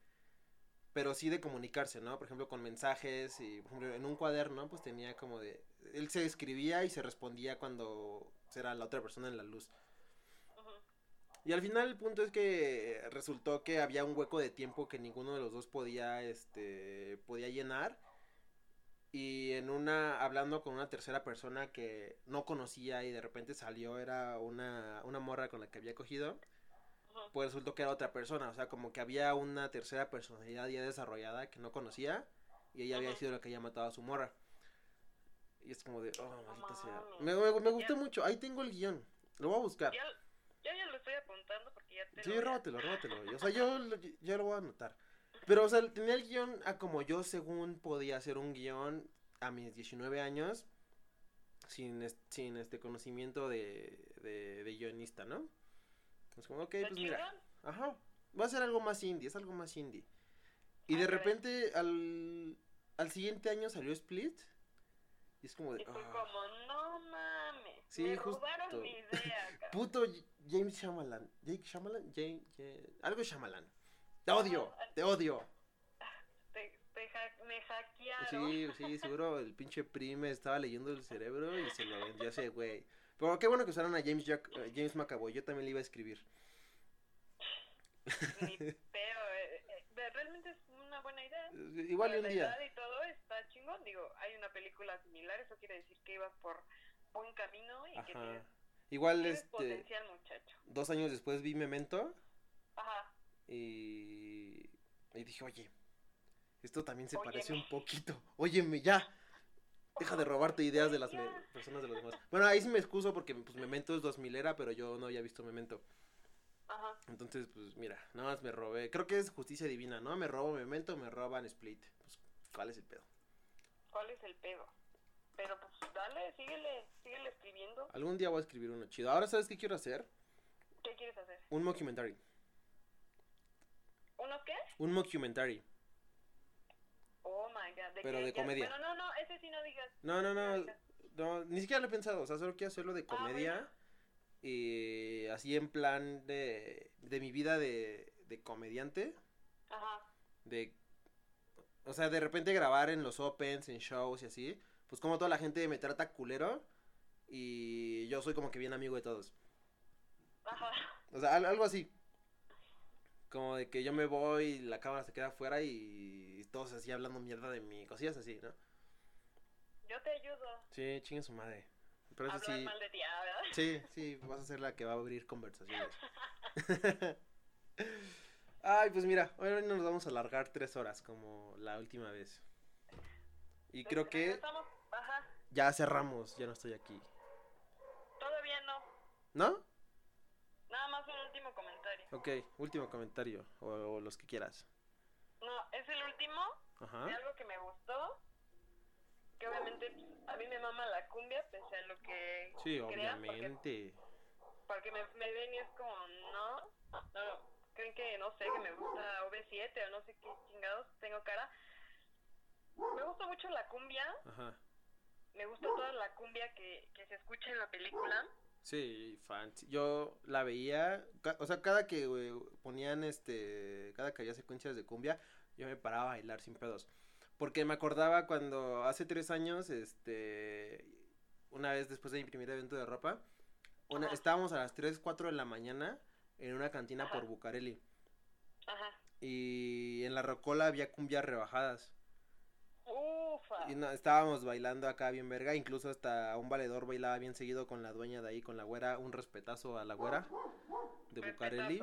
pero sí de comunicarse, ¿no? Por ejemplo, con mensajes y, por ejemplo, en un cuaderno, pues tenía como de, él se escribía y se respondía cuando era la otra persona en la luz. Y al final el punto es que resultó que había un hueco de tiempo que ninguno de los dos podía, este, podía llenar. Y en una, hablando con una tercera persona que no conocía y de repente salió, era una, una morra con la que había cogido, Pues resultó que era otra persona. O sea, como que había una tercera personalidad ya desarrollada que no conocía y ella había sido la que había matado a su morra. Y es como de, oh, maldita sea. Me, me, me gustó Ya. mucho, ahí tengo el guion. Lo voy a buscar. Ya, yo ya lo estoy apuntando porque ya te Sí, lo voy a- róbatelo, róbatelo. O sea, yo, lo- yo lo voy a anotar. Pero, o sea, tenía el guion a como yo según podía hacer un guion a mis 19 años sin, sin este conocimiento de, de, de guionista, ¿no? Es como, ok, ¿Está pues mira. chingón? Ajá. Va a ser algo más indie, es algo más indie. Y Ah, de repente al, al siguiente año salió Split. Y es como de... Y fue ah, como, no mames. Sí, me justo. robaron mi idea. Puto James Shyamalan. Jake Shyamalan. Jane, Jane- algo Shyamalan. Te odio, te odio. Te, te ha- me hackearon. Sí, sí, seguro el pinche prime estaba leyendo el cerebro y se lo vendió ese güey. Pero qué bueno que usaron a James, Jack, eh, James McAvoy, yo también le iba a escribir. Ni pedo. eh, eh, realmente es una buena idea. Eh, Igual y un la día. edad y todo está chingón. Digo, hay una película similar. Eso quiere decir que ibas por buen camino y que Ajá. tienes, Igual tienes este, potencial, muchacho. dos años después vi Memento Ajá. y, y dije, oye, esto también se parece Óyeme. un poquito. Óyeme, ya. Deja de robarte ideas de las personas de los demás. Bueno, ahí sí me excuso porque pues Memento es 2000 era, pero yo no había visto Memento. Ajá. Entonces, pues mira, nada más me robé. Creo que es justicia divina, ¿no? Me robo Memento, me roban Split. Pues, ¿cuál es el pedo? ¿Cuál es el pedo? Pero pues dale, síguele, síguele escribiendo. Algún día voy a escribir uno chido. Ahora, ¿sabes qué quiero hacer? ¿Qué quieres hacer? Un mockumentary. ¿Unos qué? Un mockumentary. Oh my god. ¿de Pero de Ya- comedia. Bueno, no, no, ese sí no digas. No, no, no. No, ni siquiera lo he pensado. O sea, solo quiero hacerlo de Ah, comedia. bueno. Y así en plan de, de mi vida de, de comediante. Ajá. De. O sea, de repente grabar en los opens, en shows y así. Pues como toda la gente me trata culero. Y yo soy como que bien amigo de todos. Ajá. O sea, al- algo así. Como de que yo me voy y la cámara se queda afuera y todos así hablando mierda de mí, cosillas así, ¿no? Yo te ayudo. Sí, chingue su madre. Pero eso sí, mal de ti, ah, ¿verdad? sí, sí, vas a ser la que va a abrir conversaciones. Ay, pues mira, hoy nos vamos a alargar tres horas como la última vez. Y creo que. Ajá. ya cerramos, ya no estoy aquí. Todavía no. ¿No? Nada más un último comentario. Ok, último comentario, o, o los que quieras. No, es el último de algo que me gustó. Que obviamente a mí me mama la cumbia, pese a lo que Sí, crean, porque, obviamente. porque me, me ven y es como, no, no, creen que no sé, que me gusta OV7 o no sé qué chingados, tengo cara. Me gusta mucho la cumbia, Ajá. me gusta toda la cumbia que, que se escucha en la película. Sí, fan. sí, Yo la veía, o sea, cada que güey, ponían este, cada que había secuencias de cumbia, yo me paraba a bailar sin pedos. Porque me acordaba cuando hace tres años, este, una vez después de mi primer evento de ropa, una, Ajá. estábamos a las 3, 4 de la mañana en una cantina Ajá. por Bucareli. Ajá. Y en la rocola había cumbias rebajadas. Ufa. Y no, estábamos bailando acá bien verga, incluso hasta un valedor bailaba bien seguido con la dueña de ahí, con la güera, un respetazo a la güera de Bucareli.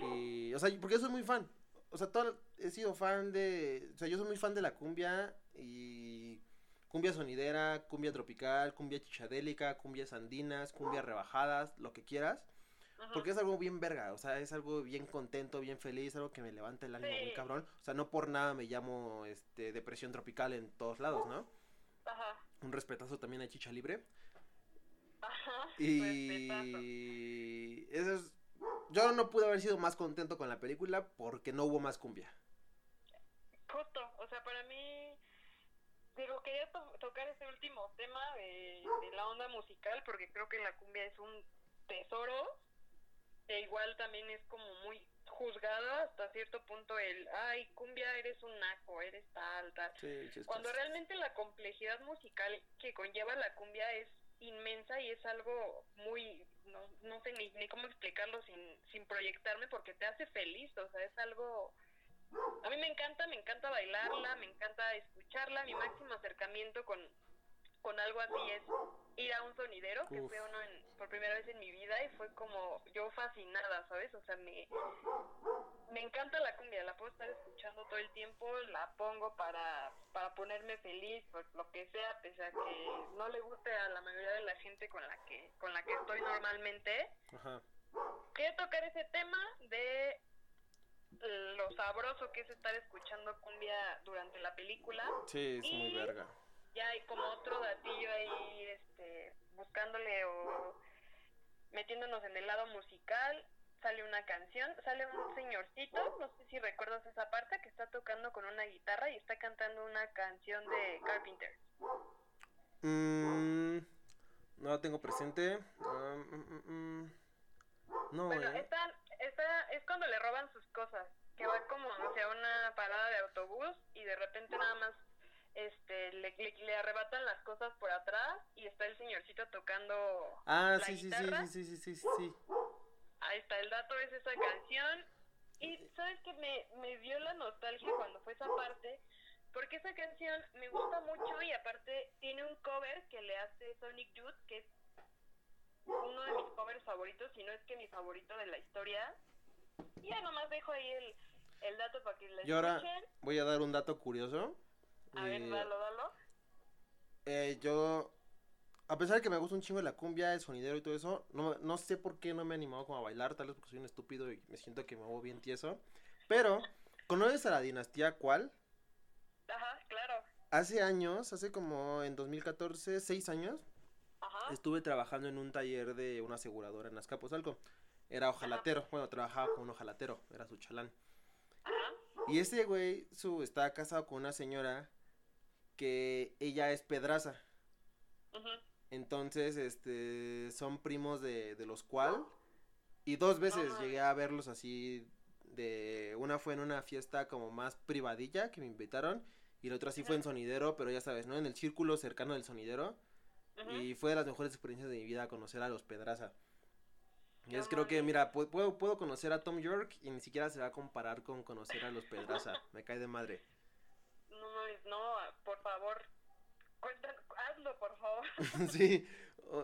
Y, o sea, porque yo soy muy fan. O sea, todo, he sido fan de, o sea, yo soy muy fan de la cumbia y cumbia sonidera, cumbia tropical, cumbia chichadélica, cumbias andinas, cumbias rebajadas, lo que quieras. Porque es algo bien verga, o sea, es algo bien contento, bien feliz, algo que me levanta el ánimo muy cabrón. O sea, no por nada me llamo este depresión tropical en todos lados, ¿no? Ajá. Un respetazo también a Chicha Libre. Ajá. Respetazo. Y eso es yo no pude haber sido más contento con la película porque no hubo más cumbia. Justo, o sea, para mí, digo, quería to- tocar ese último tema de, de la onda musical porque creo que la cumbia es un tesoro e igual también es como muy juzgada hasta cierto punto el, ay, cumbia, eres un naco, eres tal, tal. Sí. Cuando realmente la complejidad musical que conlleva la cumbia es inmensa y es algo muy, no, no sé ni, ni cómo explicarlo sin, sin proyectarme porque te hace feliz, o sea, es algo... A mí me encanta, me encanta bailarla, me encanta escucharla, mi máximo acercamiento con, con algo así es ir a un sonidero, que fue uno en- por primera vez en mi vida y fue como yo fascinada, ¿sabes? O sea, me, me encanta la cumbia, la puedo estar escuchando todo el tiempo, la pongo para, para ponerme feliz, por lo que sea, pese a que no le guste a la mayoría de la gente con la que, con la que estoy normalmente. Ajá. Quiero tocar ese tema de lo sabroso que es estar escuchando cumbia durante la película. Sí, es muy Y- verga. Ya hay como otro datillo ahí, este, buscándole o metiéndonos en el lado musical. Sale una canción, sale un señorcito, no sé si recuerdas esa parte, que está tocando con una guitarra y está cantando una canción de Carpenter. Mm, no la tengo presente. Ah, mm, mm, mm. No, Bueno, eh. esta, es cuando le roban sus cosas, que va como hacia una parada de autobús y de repente nada más este le, le, le arrebatan las cosas por atrás y está el señorcito tocando Ah, la sí, sí, sí, guitarra. sí, sí, sí, sí, sí. Ahí está, el dato es esa canción. Y sabes que me, me dio la nostalgia cuando fue esa parte, porque esa canción me gusta mucho y aparte tiene un cover que le hace Sonic Youth, que es uno de mis covers favoritos, si no es que mi favorito de la historia. Ya nomás dejo ahí el, el dato para que la Y ahora escuchen. voy a dar un dato curioso. A ver, dalo, dalo. eh, yo, a pesar de que me gusta un chingo la cumbia, el sonidero y todo eso, no, no sé por qué no me he animado como a bailar, tal vez porque soy un estúpido y me siento que me hago bien tieso. Pero, ¿conoces a la dinastía cuál? Ajá, claro. Hace años, hace como en 2014, seis años. Estuve trabajando en un taller de una aseguradora en Azcapotzalco. Era ojalatero, bueno, trabajaba con un ojalatero, era su chalán. Ajá. Y ese güey su, estaba casado con una señora que ella es pedraza. ujú, Entonces, este, son primos de, de los cual. Y dos veces llegué a verlos así de... Una fue en una fiesta como más privadilla que me invitaron. Y la otra sí fue en sonidero, pero ya sabes, ¿no? En el círculo cercano del sonidero. Y fue de las mejores experiencias de mi vida conocer a los Pedraza. Y es creo que, mira, pu- puedo, puedo conocer a Tom York y ni siquiera se va a comparar con conocer a los Pedraza. Me cae de madre. No mames, no, por favor. Hazlo, por favor. sí,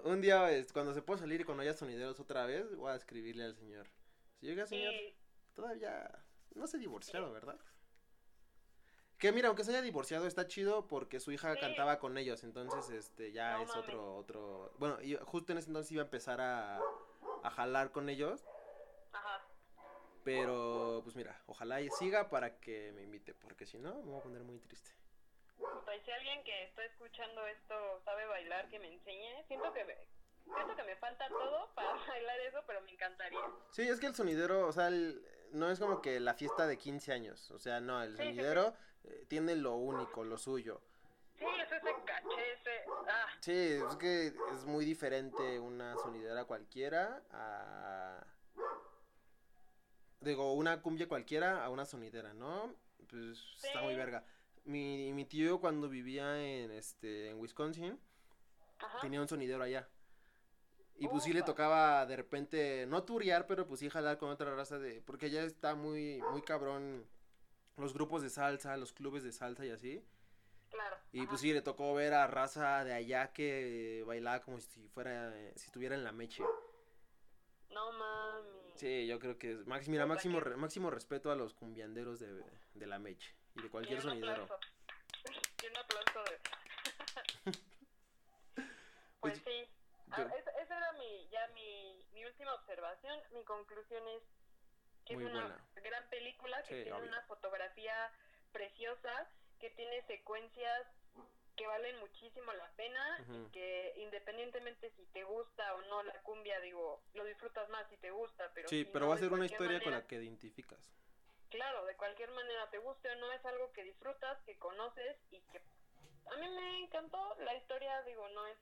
un día cuando se pueda salir y cuando haya sonideros otra vez, voy a escribirle al señor. Si llega señor, Sí, todavía no se ha divorciado, ¿verdad? Que mira, aunque se haya divorciado está chido porque su hija Sí. cantaba con ellos, entonces este ya No es mames. otro otro, bueno, y justo en ese entonces iba a empezar a a jalar con ellos, ajá. pero pues mira, ojalá y siga para que me invite, porque si no me voy a poner muy triste. Y si alguien que está escuchando esto sabe bailar, que me enseñe. Siento que me, siento que me falta todo para bailar eso, pero me encantaría. Sí, es que el sonidero, o sea, el- no es como que la fiesta de 15 años, o sea, no, el Sí, sí, sí. Eh, tiene lo único, lo suyo. Sí, es ese caché, ese... Ah, Sí, es que es muy diferente una sonidera cualquiera a... Digo, una cumbia cualquiera a una sonidera, ¿no? Pues está muy verga. Mi, mi tío cuando vivía en, este, en Wisconsin ajá. tenía un sonidero allá. Y pues sí le tocaba de repente, no turear, pero pues sí jalar con otra raza de... Porque allá está muy, muy cabrón los grupos de salsa, los clubes de salsa y así. Claro. Y ajá. pues sí, le tocó ver a raza de allá que bailaba como si fuera, si estuviera en la meche. No mami. Sí, yo creo que es, max, mira, máximo, re- máximo respeto a los cumbianderos de, de la meche y de Y cualquier un sonidero. aplauso. Y un aplauso de... pues sí. Ah, esa era mi, ya mi, mi última observación. Mi conclusión es que Muy es una buena. gran película, que Sí, tiene obvio. una fotografía preciosa, que tiene secuencias que valen muchísimo la pena y que independientemente si te gusta o no la cumbia, digo, lo disfrutas más si te gusta, pero Sí, si pero no, va a ser una historia con la que identificas. Claro, de cualquier manera te guste o no, es algo que disfrutas, que conoces y que a mí me encantó. La historia, digo, no es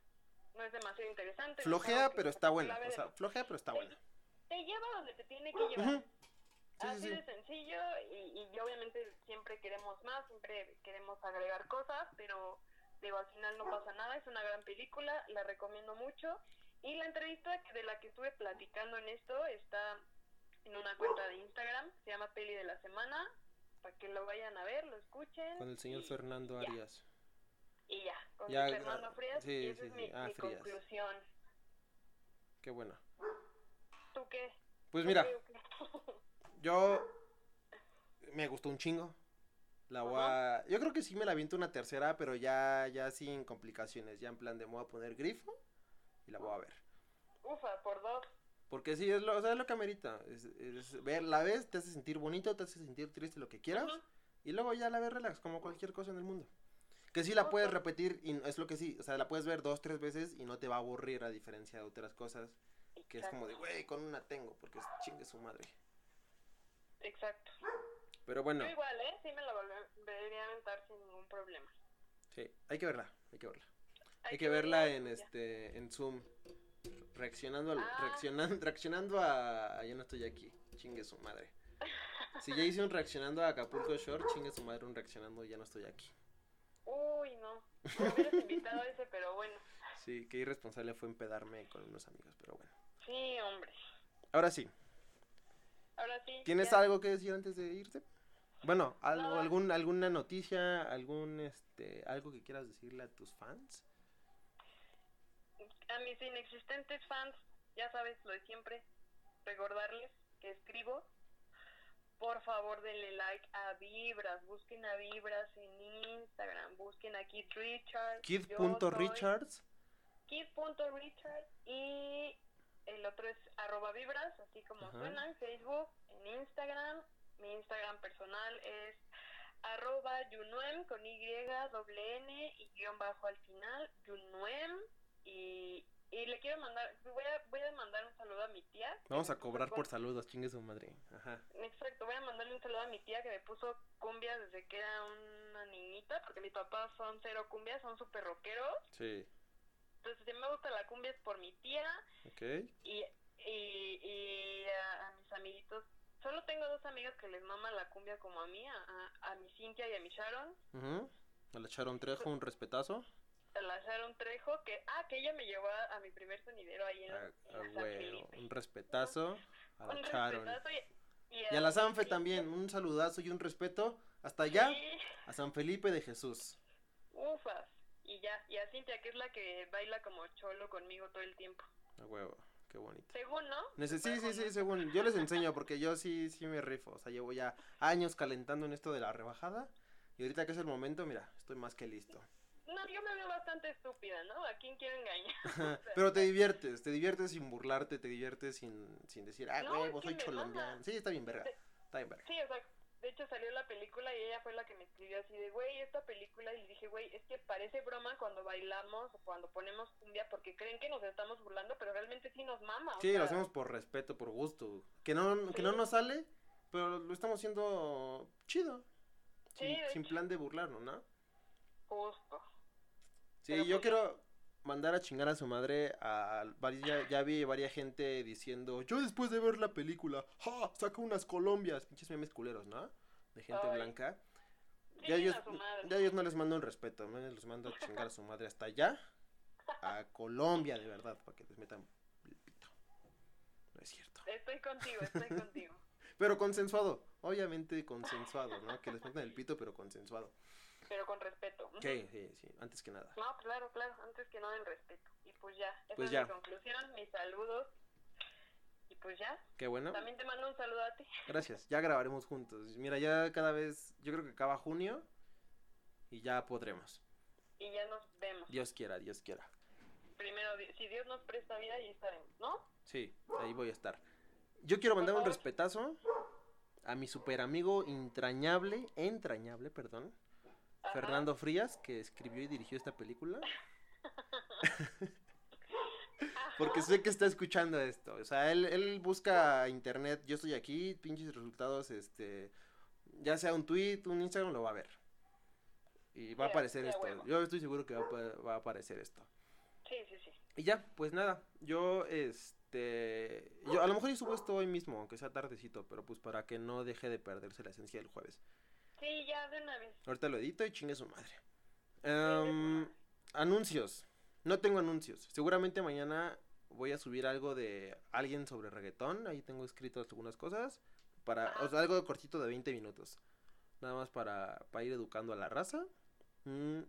no es demasiado interesante. Flojea, pero está buena. O sea, flojea, pero está te- buena. Te lleva donde te tiene que llevar. Sí, Así sí, sí. de sencillo y, y obviamente siempre queremos más, siempre queremos agregar cosas, pero Digo, al final no pasa nada, es una gran película, la recomiendo mucho. Y la entrevista de la que estuve platicando en esto está en una cuenta de Instagram, se llama Peli de la Semana, para que lo vayan a ver, lo escuchen. Con el señor y- Fernando ya. Arias. Y ya, con Ya, Fernando Frías, sí, y esa sí, es sí. mi, Ah, mi Frías. conclusión. Qué bueno. ¿Tú qué? Pues ¿Tú mira? yo me gustó un chingo. La voy a... Yo creo que sí me la aviento una tercera, pero ya, ya sin complicaciones. Ya en plan de me voy a poner grifo y la voy a ver. Ufa, por dos. Porque sí, es lo, o sea, es lo que amerita. Es, es ver, la ves, te hace sentir bonito, te hace sentir triste, lo que quieras. Y luego ya la ves relax, como cualquier cosa en el mundo. Que sí la puedes repetir, y es lo que sí, o sea, la puedes ver dos, tres veces y no te va a aburrir a diferencia de otras cosas. Que es como de, güey, con una tengo, porque es chingue su madre. Exacto. Pero bueno, Yo igual, ¿eh? Sí me la volvería a aventar sin ningún problema. sí, hay que verla, hay que verla. Hay, Hay que verla en ya. este, en Zoom. Reaccionando al, Ah. reaccionando, reaccionando a, a Ya no estoy aquí, chingue su madre. Si ya hice un reaccionando a Acapulco Shore, chingue su madre un reaccionando Ya no estoy aquí. Uy, no. Me hubieras invitado a ese, pero bueno. Sí, qué irresponsable fue empedarme con unos amigos, pero bueno. Sí, hombre. Ahora sí, Ahora sí. ¿tienes ya. algo que decir antes de irte? Bueno, algo, No. algún, alguna noticia, algún este, algo que quieras decirle a tus fans. A mis inexistentes fans, ya sabes lo de siempre, recordarles que escribo. Por favor, denle like a Vibras, busquen a Vibras en Instagram, busquen a Kid Richards. Kid.Richards. Kid.Richards y el otro es arroba Vibras, así como Ajá. suena en Facebook, en Instagram. Mi Instagram personal es arroba Yunuem con Y, doble N y guion bajo al final, Yunuem. Y, y le quiero mandar, voy a, voy a mandar un saludo a mi tía. Vamos a cobrar por saludos, chingue su madre. Ajá. Exacto, voy a mandarle un saludo a mi tía que me puso cumbia desde que era una niñita, porque mis papás son cero cumbias, son súper rockeros. Sí. Entonces, si me gusta la cumbia es por mi tía Ok. y, y, y a, a mis amiguitos. Solo tengo dos amigas que les mama la cumbia como a mí, a, a, mi Cintia y a mi Sharon. Ujú. A la Sharon Trejo, un respetazo. A la Sharon Trejo, que, ah, que ella me llevó a, a mi primer sonidero ahí en, A, en a San huevo, Felipe. un respetazo. A Un la Sharon. respetazo y, Y a la Sanfe y- también, un saludazo y un respeto. Hasta allá, Sí. a San Felipe de Jesús. Ufas. Y ya, y a Cintia, que es la que baila como cholo conmigo todo el tiempo. A huevo, qué bonito. Según, ¿no? Nece- sí, sí, sí, Según. Yo les enseño porque yo sí, sí me rifo. O sea, llevo ya años calentando en esto de la rebajada. Y ahorita que es el momento, mira, estoy más que listo. No, yo me veo bastante estúpida, ¿no? ¿A quién quiero engañar? Pero te diviertes, te diviertes sin burlarte, te diviertes sin, sin decir, ah, No, huevo, soy cholombiano. Sí, está bien verga, está bien verga. Sí, o sea, de hecho salió la película y ella fue la que me escribió así de, güey, esta película, y le dije, güey, es que parece broma cuando bailamos o cuando ponemos cumbia porque creen que nos estamos burlando, pero realmente sí nos mama. o Sí, lo hacemos por respeto, por gusto. Que no, que no nos sale, pero lo estamos haciendo chido. Sí, Sin, plan de burlarnos, ¿no? Justo. Sí, Pero yo pues- quiero mandar a chingar a su madre a ya, ya vi varias gente diciendo, yo después de ver la película, ja, saca unas colombias, pinches memes culeros, ¿no? De gente Ay. blanca. Ya ellos, ya ellos no les mando un respeto, me los mando a chingar a su madre hasta allá, a Colombia, de verdad, para que les metan el pito. No es cierto. Estoy contigo, estoy contigo. Pero consensuado, obviamente consensuado, ¿no? Que les metan el pito, pero consensuado. Pero con respeto. Sí, sí, sí, antes que nada. No, claro, claro, antes que nada en respeto. Y pues ya, esa Pues es ya. mi conclusión, mis saludos. Y pues ya, Qué bueno. también te mando un saludo a ti. Gracias, ya grabaremos juntos. Mira, ya cada vez, yo creo que acaba junio y ya podremos. Y ya nos vemos. Dios quiera, Dios quiera. Primero, si Dios nos presta vida, ahí estaremos, ¿no? Sí, ahí voy a estar. Yo quiero mandar un favor. respetazo a mi super amigo entrañable, entrañable, perdón, Ajá. Fernando Frías, que escribió y dirigió esta película. Porque sé que está escuchando esto. O sea, él, él busca internet, yo estoy aquí, pinches resultados, este, ya sea un tweet, un Instagram, lo va a ver. Y va a aparecer esto. huevo. Yo estoy seguro que va a, pa- va a aparecer esto. Sí, sí, sí. Y ya, pues nada, yo, este, yo a lo mejor yo subo esto hoy mismo, aunque sea tardecito, pero pues para que no deje de perderse la esencia del jueves. Sí, ya de una vez. Ahorita lo edito y chingue su madre. Em, anuncios. No tengo anuncios. Seguramente mañana voy a subir algo de alguien sobre reggaetón. Ahí tengo escrito algunas cosas. Para, o sea, algo cortito de 20 minutos. Nada más para, para ir educando a la raza. Mm,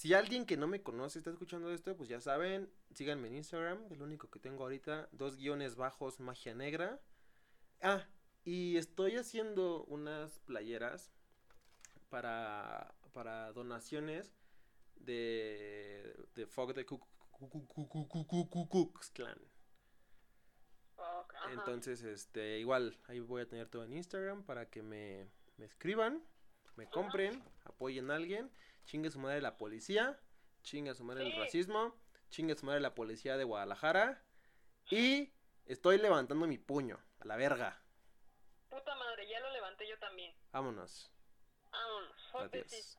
Si alguien que no me conoce está escuchando esto, pues ya saben, síganme en Instagram, el único que tengo ahorita, dos guiones bajos, magia negra. Ah, y estoy haciendo unas playeras para, para donaciones de, de Fog de Cucux Clan. Entonces, este, igual, ahí voy a tener todo en Instagram para que me, me escriban, me compren, apoyen a alguien, chingue su madre la policía, chingue su madre el racismo, chingue su madre la policía de Guadalajara y estoy levantando mi puño, a la verga. Puta madre, ya lo levanté yo también. Vámonos. Vámonos. Adiós.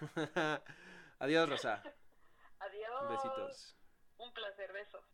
Adiós, Rosa. Adiós. Besitos. Un placer, besos.